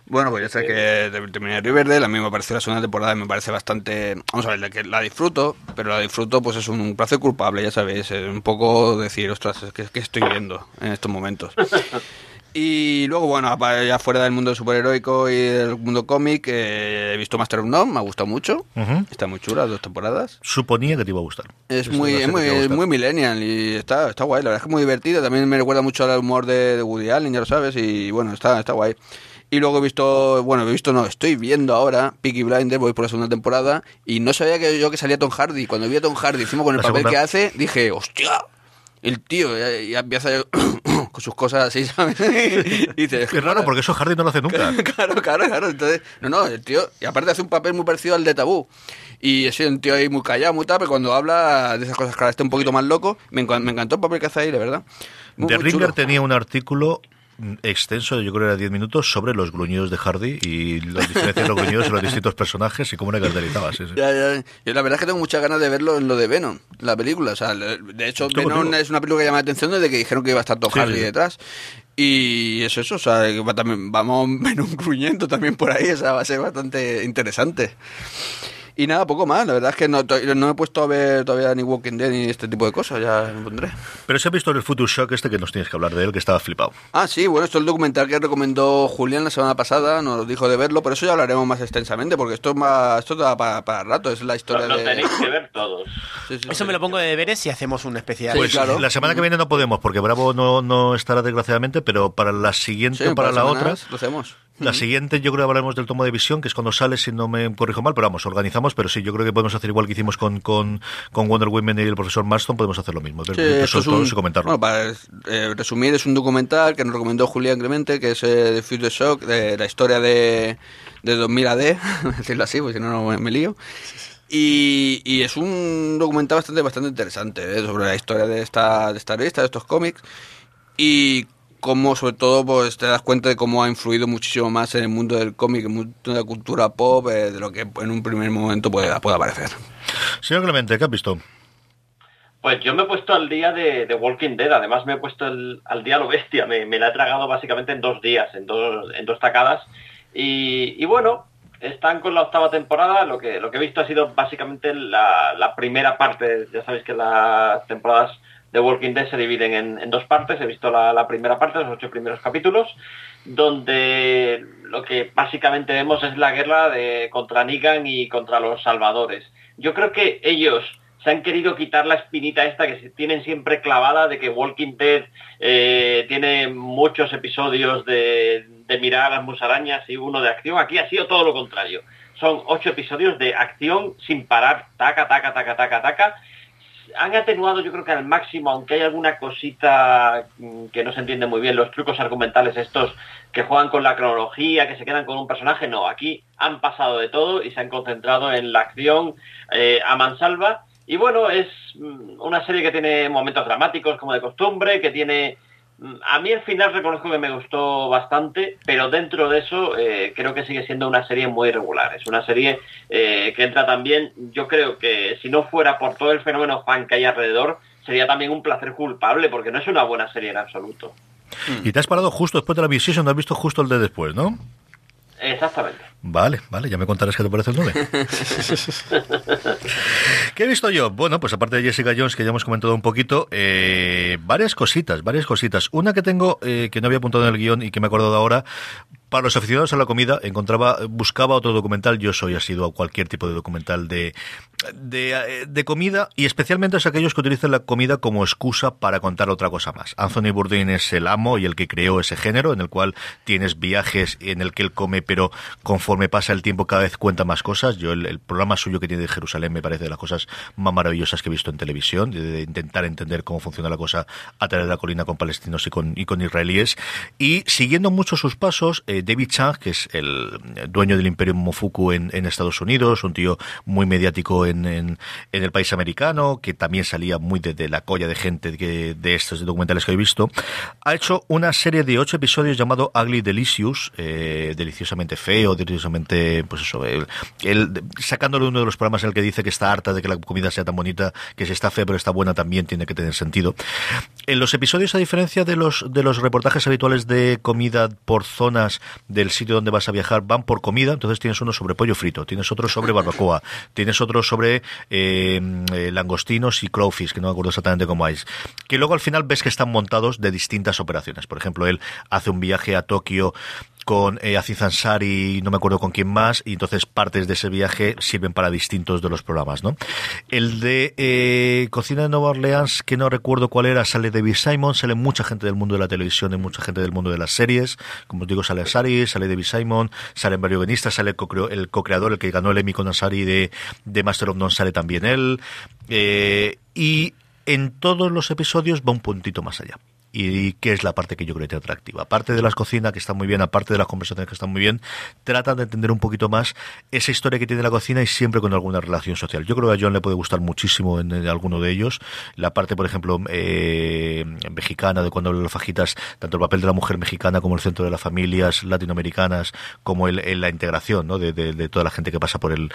Bueno, pues ya sé que de- terminé Riverdale, a mí me pareció la segunda temporada, me parece bastante... Vamos a ver, la que la disfruto, pero la disfruto pues es un placer culpable, ya sabéis, es un poco decir, ostras, ¿qué, qué estoy viendo en estos momentos? Y luego, bueno, ya fuera del mundo superheroico y del mundo cómic, eh, he visto Master of None, me ha gustado mucho, Ujú. está muy chula, dos temporadas. Suponía que te iba a gustar. Es muy, es muy, es muy millennial y está, está guay, la verdad es que es muy divertido, también me recuerda mucho al humor de, de Woody Allen, ya lo sabes, y bueno, está, está guay. Y luego he visto, bueno, he visto, no, estoy viendo ahora Peaky Blinders, voy por la segunda temporada, y no sabía que yo que salía Tom Hardy, cuando vi a Tom Hardy encima con el La papel segunda. que hace, dije, hostia, el tío ya, ya empieza con sus cosas así, ¿sabes? y dices, Es raro porque eso Hardy no lo hace nunca. Claro, claro, claro. Entonces, no, no, el tío, y aparte hace un papel muy parecido al de Tabú. Y es un tío ahí muy callado, muy tal, pero cuando habla de esas cosas, claro, está un poquito más loco. Me, encan- me encantó el papel que hace ahí, de verdad. Muy, The muy Ringer tenía un artículo extenso, yo creo que era 10 minutos, sobre los gruñidos de Hardy y las diferencias de los gruñidos en los distintos personajes y cómo le caracterizaba. Sí, sí. Ya, ya. Yo la verdad es que tengo muchas ganas de verlo en lo de Venom, la película. O sea, de hecho, Venom es una película que llama la atención desde que dijeron que iba a estar Tom Sí, Hardy detrás. Y es eso, o sea, que va también, vamos Venom gruñendo también por ahí, o sea, va a ser bastante interesante. Y nada, poco más, la verdad es que no, no me he puesto a ver todavía ni Walking Dead ni este tipo de cosas, ya me pondré. Pero se ha visto el Future Shock este que nos tienes que hablar de él, que estaba flipado. Ah, sí, bueno, esto es el documental que recomendó Julián la semana pasada, nos dijo de verlo, pero eso ya hablaremos más extensamente, porque esto es más, esto da para, para rato, es la historia Lo, lo de... tenéis que ver todos. Sí, sí, Eso sí. me lo pongo de deberes si hacemos un especial. Sí, Pues claro. la semana que viene no podemos, porque Bravo no, no estará desgraciadamente, pero para la siguiente Sí, o para para la otra, Lo hacemos. La siguiente yo creo que hablaremos del tomo de visión, que es cuando sale, si no me corrijo mal, pero vamos, organizamos, pero sí, yo creo que podemos hacer igual que hicimos con, con, con Wonder Woman y el profesor Marston, podemos hacer lo mismo, Sí, esto es un- y comentarlo. Bueno, para eh, resumir, es un documental que nos recomendó Julián Clemente, que es eh, The Future Shock, de la historia de, de 2000 AD, decirlo así, porque si no, no me, me lío. Y, y es un documental bastante, bastante interesante eh, sobre la historia de esta, de esta revista, de estos cómics, y cómo, sobre todo, pues te das cuenta de cómo ha influido muchísimo más en el mundo del cómic, en el mundo de la cultura pop, eh, de lo que en un primer momento puede, puede parecer. Señor Clemente, ¿qué has visto? Pues yo me he puesto al día de, de Walking Dead, además me he puesto el- al día lo bestia, me, me la he tragado básicamente en dos días, en dos, en dos tacadas. Y, y bueno, están con la octava temporada, lo que, lo que he visto ha sido básicamente la, la primera parte, ya sabéis que las temporadas de Walking Dead se dividen en, dos partes, he visto la, primera parte, los ocho primeros capítulos, donde lo que básicamente vemos es la guerra de, contra Negan y contra los salvadores. Yo creo que ellos se han querido quitar la espinita esta que tienen siempre clavada de que Walking Dead eh, tiene muchos episodios de, de mirar a las musarañas y uno de acción. Aquí ha sido todo lo contrario. Son ocho episodios de acción sin parar, taca, taca, taca, taca, taca. Han atenuado yo creo que al máximo, aunque hay alguna cosita mm, que no se entiende muy bien, los trucos argumentales estos que juegan con la cronología, que se quedan con un personaje, no, aquí han pasado de todo y se han concentrado en la acción eh, a mansalva. Y bueno, es mm, una serie que tiene momentos dramáticos como de costumbre, que tiene... A mí el final reconozco que me gustó bastante, pero dentro de eso eh, creo que sigue siendo una serie muy regular. Es una serie eh, que entra también, yo creo que si no fuera por todo el fenómeno fan que hay alrededor, sería también un placer culpable, porque no es una buena serie en absoluto. Y te has parado justo después de la visión, no has visto justo el de después, ¿no? Exactamente. Vale, vale, ya me contarás qué te parece el 9. ¿Qué he visto yo? Bueno, pues aparte de Jessica Jones, que ya hemos comentado un poquito, eh, varias cositas, varias cositas. Una que tengo, eh, que no había apuntado en el guion y que me he acordado ahora, para los aficionados a la comida, encontraba, buscaba otro documental. Yo soy asiduo a cualquier tipo de documental de, de, de, comida y especialmente a aquellos que utilizan la comida como excusa para contar otra cosa más. Anthony Bourdain es el amo y el que creó ese género en el cual tienes viajes en el que él come, pero conforme pasa el tiempo cada vez cuenta más cosas. Yo el, programa suyo que tiene de Jerusalén me parece de las cosas más maravillosas que he visto en televisión, de, intentar entender cómo funciona la cosa a través de la colina con palestinos y con, y con israelíes. Y siguiendo mucho sus pasos, eh, David Chang, que es el dueño del Imperio Mofuku en, Estados Unidos, un tío muy mediático en, el país americano, que también salía muy de, la colla de gente de, de, estos documentales que he visto, ha hecho una serie de ocho episodios llamado Ugly Delicious, eh, deliciosamente feo, deliciosamente, pues eso, él, sacándole uno de los programas en el que dice que está harta de que la comida sea tan bonita, que si está fea pero está buena también tiene que tener sentido. En los episodios, a diferencia de los, de los reportajes habituales de comida por zonas del sitio donde vas a viajar van por comida, entonces tienes uno sobre pollo frito, tienes otro sobre barbacoa, tienes otro sobre eh, eh, langostinos y crowfish, que no me acuerdo exactamente cómo es, que luego al final ves que están montados de distintas operaciones. Por ejemplo, él hace un viaje a Tokio con eh, Aziz Ansari y no me acuerdo con quién más, y entonces partes de ese viaje sirven para distintos de los programas, ¿no? El de eh, Cocina de Nueva Orleans, que no recuerdo cuál era, sale David Simon, sale mucha gente del mundo de la televisión y mucha gente del mundo de las series, como os digo, sale Ansari, sale David Simon, salen varios guionistas, sale el co-creador, el que ganó el Emmy con Ansari de, de Master of None, sale también él, eh, y en todos los episodios va un puntito más allá y qué es la parte que yo creo que es atractiva. Aparte de las cocinas que están muy bien, aparte de las conversaciones que están muy bien, tratan de entender un poquito más esa historia que tiene la cocina y siempre con alguna relación social. Yo creo que a John le puede gustar muchísimo en, alguno de ellos. La parte, por ejemplo, eh, mexicana de cuando hablan las fajitas, tanto el papel de la mujer mexicana como el centro de las familias latinoamericanas, como el, la integración ¿no? de, de, toda la gente que pasa por el,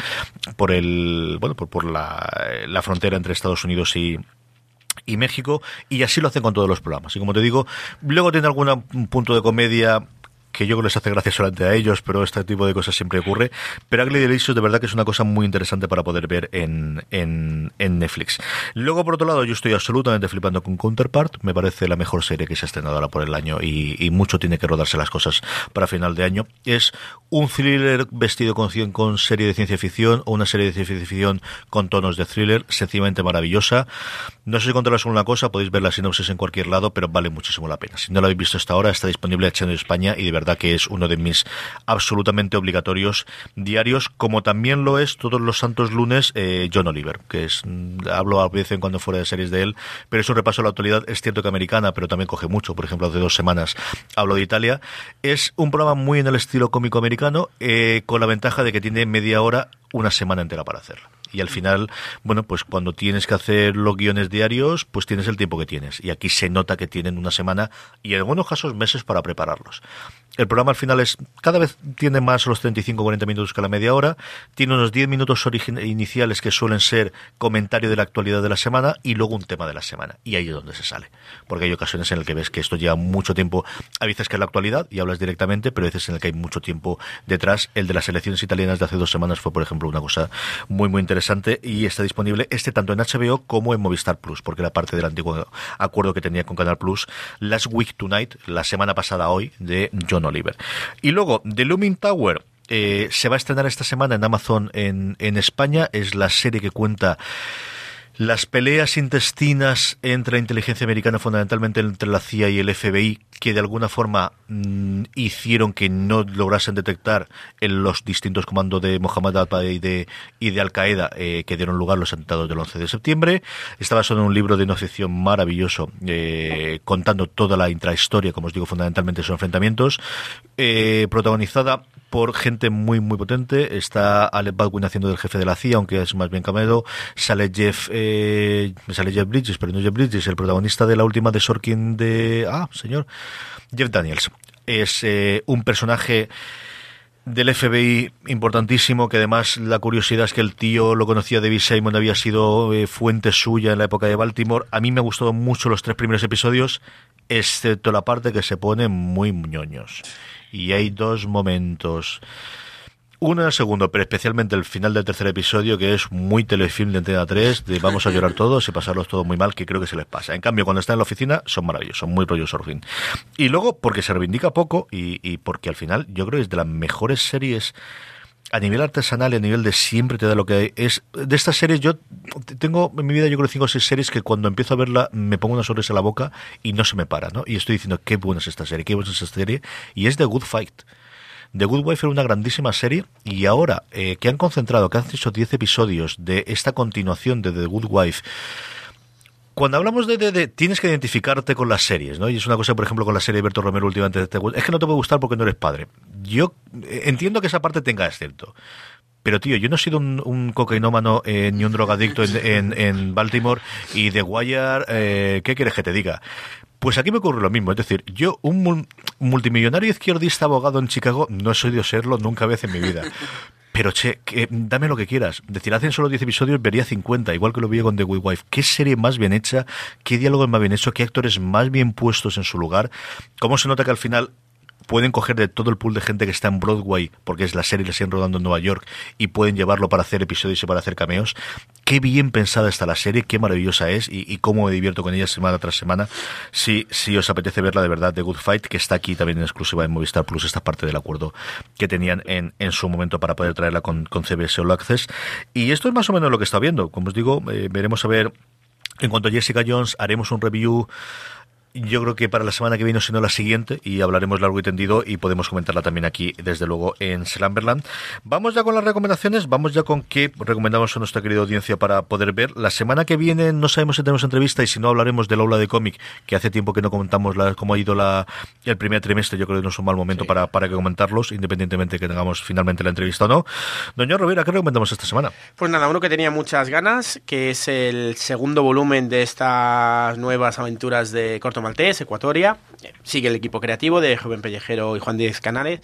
por el, bueno, por, por la, la frontera entre Estados Unidos y, y México, y así lo hacen con todos los programas. Y como te digo, luego tiene algún punto de comedia que yo creo que les hace gracia solamente a ellos, pero este tipo de cosas siempre ocurre. Pero Ugly Delicious de verdad que es una cosa muy interesante para poder ver en, en, en, Netflix. Luego, por otro lado, yo estoy absolutamente flipando con Counterpart. Me parece la mejor serie que se ha estrenado ahora por el año y, mucho tiene que rodarse las cosas para final de año. Es un thriller vestido con, con serie de ciencia ficción o una serie de ciencia ficción con tonos de thriller, sencillamente maravillosa. No sé si contaros una cosa, podéis ver la sinopsis en cualquier lado, pero vale muchísimo la pena. Si no lo habéis visto hasta ahora, está disponible en España y de verdad que es uno de mis absolutamente obligatorios diarios, como también lo es todos los santos lunes eh, John Oliver, que es, mm, hablo a veces cuando fuera de series de él, pero es un repaso a la actualidad, es cierto que americana, pero también coge mucho, por ejemplo, hace dos semanas hablo de Italia. Es un programa muy en el estilo cómico americano, eh, con la ventaja de que tiene media hora, una semana entera para hacerlo y al final, bueno, pues cuando tienes que hacer los guiones diarios, pues tienes el tiempo que tienes. Y aquí se nota que tienen una semana y en algunos casos meses para prepararlos. El programa al final es cada vez tiene más los 35-40 minutos que la media hora. Tiene unos 10 minutos iniciales que suelen ser comentario de la actualidad de la semana y luego un tema de la semana. Y ahí es donde se sale. Porque hay ocasiones en las que ves que esto lleva mucho tiempo. A veces que es la actualidad y hablas directamente, pero a veces en el que hay mucho tiempo detrás. El de las elecciones italianas de hace dos semanas fue, por ejemplo, una cosa muy, muy interesante y está disponible este tanto en HBO como en Movistar Plus, porque la parte del antiguo acuerdo que tenía con Canal Plus, Last Week Tonight, la semana pasada hoy, de John Oliver. Y luego, The Looming Tower. Eh, se va a estrenar esta semana en Amazon en, en España. Es la serie que cuenta las peleas intestinas entre la inteligencia americana, fundamentalmente entre la CIA y el FBI, que de alguna forma mm, hicieron que no lograsen detectar en los distintos comandos de Mohammed al y de, y de Al Qaeda eh, que dieron lugar los atentados del 11 de septiembre. Estaba basado en un libro de no ficción maravilloso, eh, contando toda la intrahistoria, como os digo, fundamentalmente sus enfrentamientos, eh, protagonizada por gente muy muy potente. Está Alec Baldwin haciendo del jefe de la CIA, aunque es más bien cameo. Sale Jeff, eh, sale Jeff Bridges, pero no Jeff Bridges, el protagonista de la última de Sorkin de, ah, señor, Jeff Daniels. Es eh, un personaje del FBI importantísimo, que además la curiosidad es que el tío lo conocía, David Simon había sido eh, fuente suya en la época de Baltimore. A mí me han gustado mucho los tres primeros episodios, excepto la parte que se pone muy ñoños y hay dos momentos uno en el segundo, pero especialmente el final del tercer episodio, que es muy telefilm de Antena 3, de vamos a llorar todos y pasarlos todos muy mal, que creo que se les pasa. En cambio, cuando están en la oficina, son maravillosos, son muy rollo surfing. Y luego, porque se reivindica poco y, y porque al final yo creo que es de las mejores series a nivel artesanal y a nivel de siempre te da lo que es. De estas series, yo tengo en mi vida, yo creo, cinco o seis series que cuando empiezo a verla me pongo una sonrisa en la boca y no se me para, ¿no? Y estoy diciendo, qué buena es esta serie, qué buena es esta serie. Y es The Good Fight. The Good Wife era una grandísima serie y ahora eh, que han concentrado, que han hecho 10 episodios de esta continuación de The Good Wife, cuando hablamos de, de, tienes que identificarte con las series, ¿no? Y es una cosa, por ejemplo, con la serie de Berto Romero últimamente, es que no te puede gustar porque no eres padre. Yo eh, entiendo que esa parte tenga excepto. Pero tío, yo no he sido un, un cocainómano eh, ni un drogadicto en, Baltimore y The Wire, eh, ¿qué quieres que te diga? Pues aquí me ocurre lo mismo, es decir, yo, un multimillonario izquierdista abogado en Chicago, no he sido serlo nunca vez en mi vida. Pero che, que, dame lo que quieras. Decir, hacen solo 10 episodios, vería 50, igual que lo vi con The Good Wife. ¿Qué serie más bien hecha? ¿Qué diálogo más bien hecho? ¿Qué actores más bien puestos en su lugar? ¿Cómo se nota que al final pueden coger de todo el pool de gente que está en Broadway, porque es la serie que siguen rodando en Nueva York, y pueden llevarlo para hacer episodios y para hacer cameos. Qué bien pensada está la serie, qué maravillosa es, y, cómo me divierto con ella semana tras semana. Si, si os apetece verla de verdad, The Good Fight, que está aquí también en exclusiva en Movistar Plus, esta parte del acuerdo que tenían en, en su momento para poder traerla con, con CBS All Access. Y esto es más o menos lo que está viendo. Como os digo, eh, veremos a ver. En cuanto a Jessica Jones, haremos un review yo creo que para la semana que viene, o si no la siguiente, y hablaremos largo y tendido y podemos comentarla también aquí, desde luego, en Slamberland. Vamos ya con las recomendaciones, vamos ya con qué recomendamos a nuestra querida audiencia para poder ver. La semana que viene no sabemos si tenemos entrevista y si no hablaremos del aula de cómic, que hace tiempo que no comentamos la, cómo ha ido la, el primer trimestre, yo creo que no es un mal momento sí. para, para que comentarlos, independientemente que tengamos finalmente la entrevista o no. Doña Rovira, ¿qué recomendamos esta semana? Pues nada, uno que tenía muchas ganas, que es el segundo volumen de estas nuevas aventuras de Corto Maltés, Ecuatoria. Sigue el equipo creativo de Joven Pellejero y Juan Díez Canales.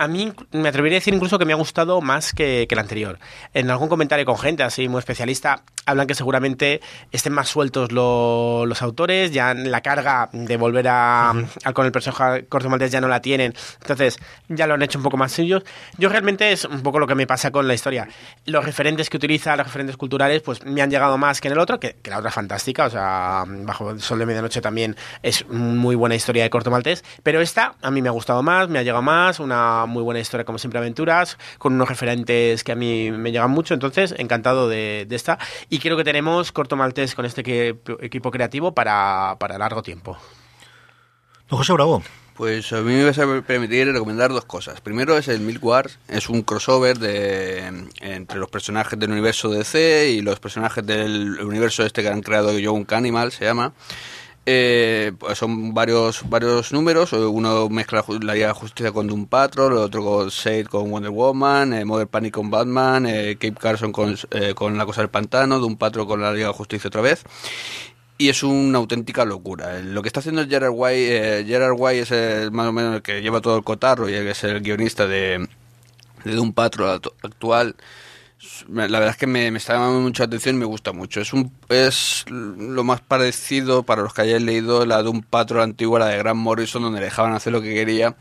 A mí me atrevería a decir incluso que me ha gustado más que, que el anterior. En algún comentario con gente así muy especialista, hablan que seguramente estén más sueltos lo, los autores, ya la carga de volver a, uh -huh. con el personaje Corto Maltés ya no la tienen, entonces ya lo han hecho un poco más suyos. Yo realmente es un poco lo que me pasa con la historia. Los referentes que utiliza, los referentes culturales, pues me han llegado más que en el otro, que, que la otra es fantástica, o sea, Bajo el Sol de Medianoche también es muy buena historia de Corto Maltés, pero esta a mí me ha gustado más, me ha llegado más, una muy buena historia como siempre aventuras, con unos referentes que a mí me llegan mucho, entonces encantado de, de esta. Y creo que tenemos Corto Maltés con este equipo creativo para, para largo tiempo. Don José Bravo. Pues a mí me vas a permitir recomendar dos cosas. Primero es el Milk Wars, es un crossover de entre los personajes del universo DC y los personajes del universo este que han creado Young Canimal, se llama. Eh, pues son varios varios números. Uno mezcla la Liga de Justicia con Doom Patrol, el otro con Shade con Wonder Woman, eh, Mother Panic con Batman, eh, Cape Carson con, eh, con La Cosa del Pantano, Doom Patrol con la Liga de Justicia otra vez. Y es una auténtica locura. Lo que está haciendo Gerard Way, Gerard Way es el, más o menos el que lleva todo el cotarro y es el guionista de, de Doom Patrol actual la verdad es que me, me está llamando mucha atención y me gusta mucho. Es un es lo más parecido para los que hayan leído la de un patrón antiguo, la de Grant Morrison, donde dejaban hacer lo que quería.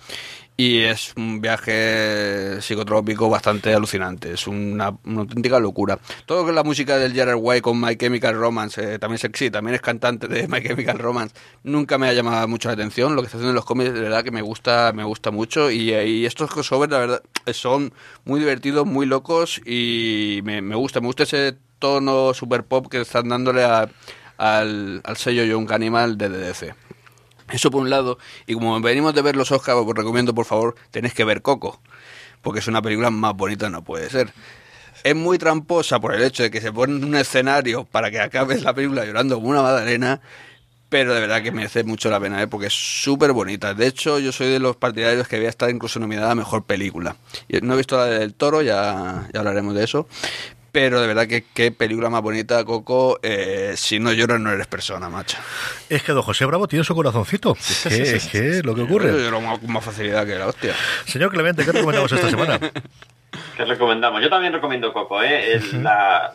Y es un viaje psicotrópico bastante alucinante. Es una, una auténtica locura. Todo que la música del Gerard Way con My Chemical Romance, eh, también sexy, también es cantante de My Chemical Romance, nunca me ha llamado mucho la atención. Lo que está haciendo en los cómics, de verdad que me gusta, me gusta mucho. Y, y estos crossovers, la verdad, son muy divertidos, muy locos y me, gusta. Me gusta ese tono super pop que están dándole al, al sello Young Animal de DDC. Eso por un lado, y como venimos de ver los Oscars, os recomiendo por favor, tenéis que ver Coco, porque es una película más bonita, no puede ser. Es muy tramposa por el hecho de que se pone en un escenario para que acabes la película llorando como una madalena, pero de verdad que merece mucho la pena, ¿eh? porque es súper bonita. De hecho, yo soy de los partidarios que había estar incluso nominada a Mejor Película. No he visto la del Toro, ya, ya hablaremos de eso, pero de verdad que qué película más bonita, Coco. Eh, si no lloras, no eres persona, macho. Es que don José Bravo tiene su corazoncito. Es que es que lo que ocurre. Yo lloro con más facilidad que la hostia. Señor Clemente, ¿qué recomendamos esta semana? que recomendamos. Yo también recomiendo Coco, ¿eh? la,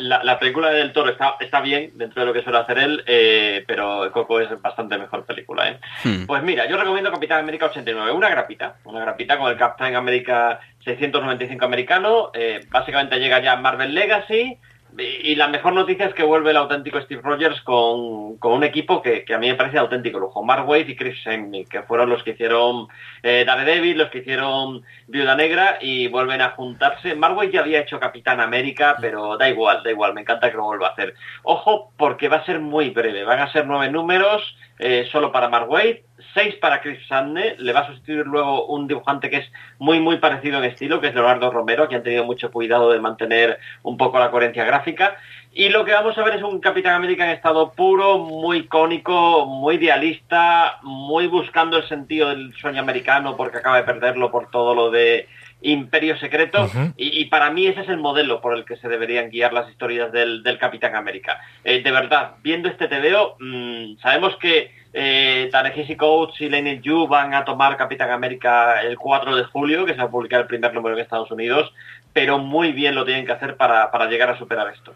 la, película del toro está, está bien dentro de lo que suele hacer él, eh, pero Coco es bastante mejor película. ¿eh? Hmm. Pues mira, yo recomiendo Capitán América 89, una grapita, una grapita con el Captain América 695 americano, eh, básicamente llega ya Marvel Legacy, y la mejor noticia es que vuelve el auténtico Steve Rogers con, un equipo que, a mí me parece auténtico lujo. Mark Wade y Chris Samney, que fueron los que hicieron eh, Daredevil, los que hicieron Viuda Negra y vuelven a juntarse. Mark Wade ya había hecho Capitán América, pero da igual, da igual, me encanta que lo vuelva a hacer. Ojo, porque va a ser muy breve, van a ser nueve números eh, solo para Mark Wade, seis para Chris Sande, le va a sustituir luego un dibujante que es muy muy parecido en estilo, que es Leonardo Romero, que han tenido mucho cuidado de mantener un poco la coherencia gráfica. Y lo que vamos a ver es un Capitán América en estado puro, muy icónico, muy idealista, muy buscando el sentido del sueño americano porque acaba de perderlo por todo lo de Imperio Secreto y, para mí ese es el modelo por el que se deberían guiar las historias del, Capitán América. Eh, de verdad, viendo este TVO, mmm, sabemos que eh, Tanehisi Coates y Lenny Yu van a tomar Capitán América el 4 de julio, que se va a publicar el primer número en Estados Unidos, pero muy bien lo tienen que hacer para, para llegar a superar esto.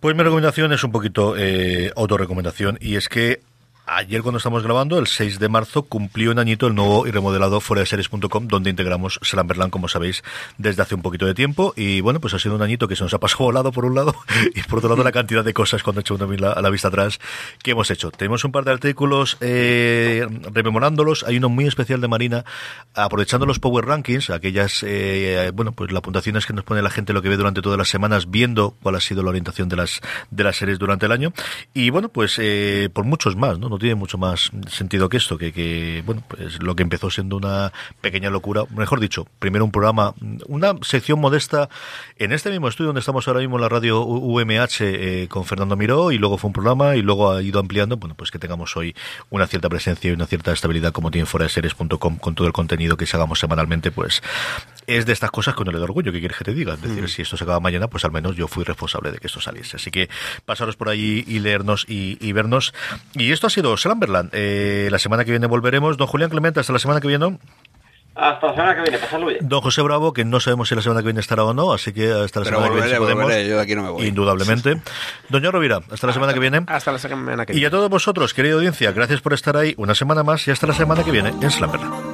Pues mi recomendación es un poquito eh, autorrecomendación y es que Ayer cuando estamos grabando, el 6 de marzo, cumplió un añito el nuevo y remodelado foraseries.com, donde integramos Slamberland, como sabéis, desde hace un poquito de tiempo. Y bueno, pues ha sido un añito que se nos ha pasado volado por un lado y por otro lado la cantidad de cosas cuando he hecho una a la vista atrás que hemos hecho. Tenemos un par de artículos eh, rememorándolos. Hay uno muy especial de Marina, aprovechando los Power Rankings, aquellas, eh, bueno, pues las puntuaciones que nos pone la gente lo que ve durante todas las semanas, viendo cuál ha sido la orientación de las, de las series durante el año. Y bueno, pues eh, por muchos más, ¿no? No tiene mucho más sentido que esto, que, que, bueno, pues lo que empezó siendo una pequeña locura, mejor dicho, primero un programa, una sección modesta en este mismo estudio donde estamos ahora mismo en la radio UMH eh, con Fernando Miró y luego fue un programa y luego ha ido ampliando, bueno, pues que tengamos hoy una cierta presencia y una cierta estabilidad como tiene foraseries.com con todo el contenido que se hagamos semanalmente, pues es de estas cosas con el orgullo que quieres que te diga. Es decir, mm. si esto se acaba mañana, pues al menos yo fui responsable de que esto saliese. Así que pasaros por ahí y leernos y, y vernos. Y esto ha sido Slamberland. Eh, la semana que viene volveremos. Don Julián Clemente, hasta la semana que viene. Hasta la semana que viene, pasadlo bien. Don José Bravo, que no sabemos si la semana que viene estará o no, así que hasta la semana que viene podemos. yo de aquí no me voy. Indudablemente. Doña Rovira, hasta la semana que viene. Hasta la semana que viene. Y a todos vosotros, querida audiencia, gracias por estar ahí una semana más y hasta la semana que viene en Slamberland.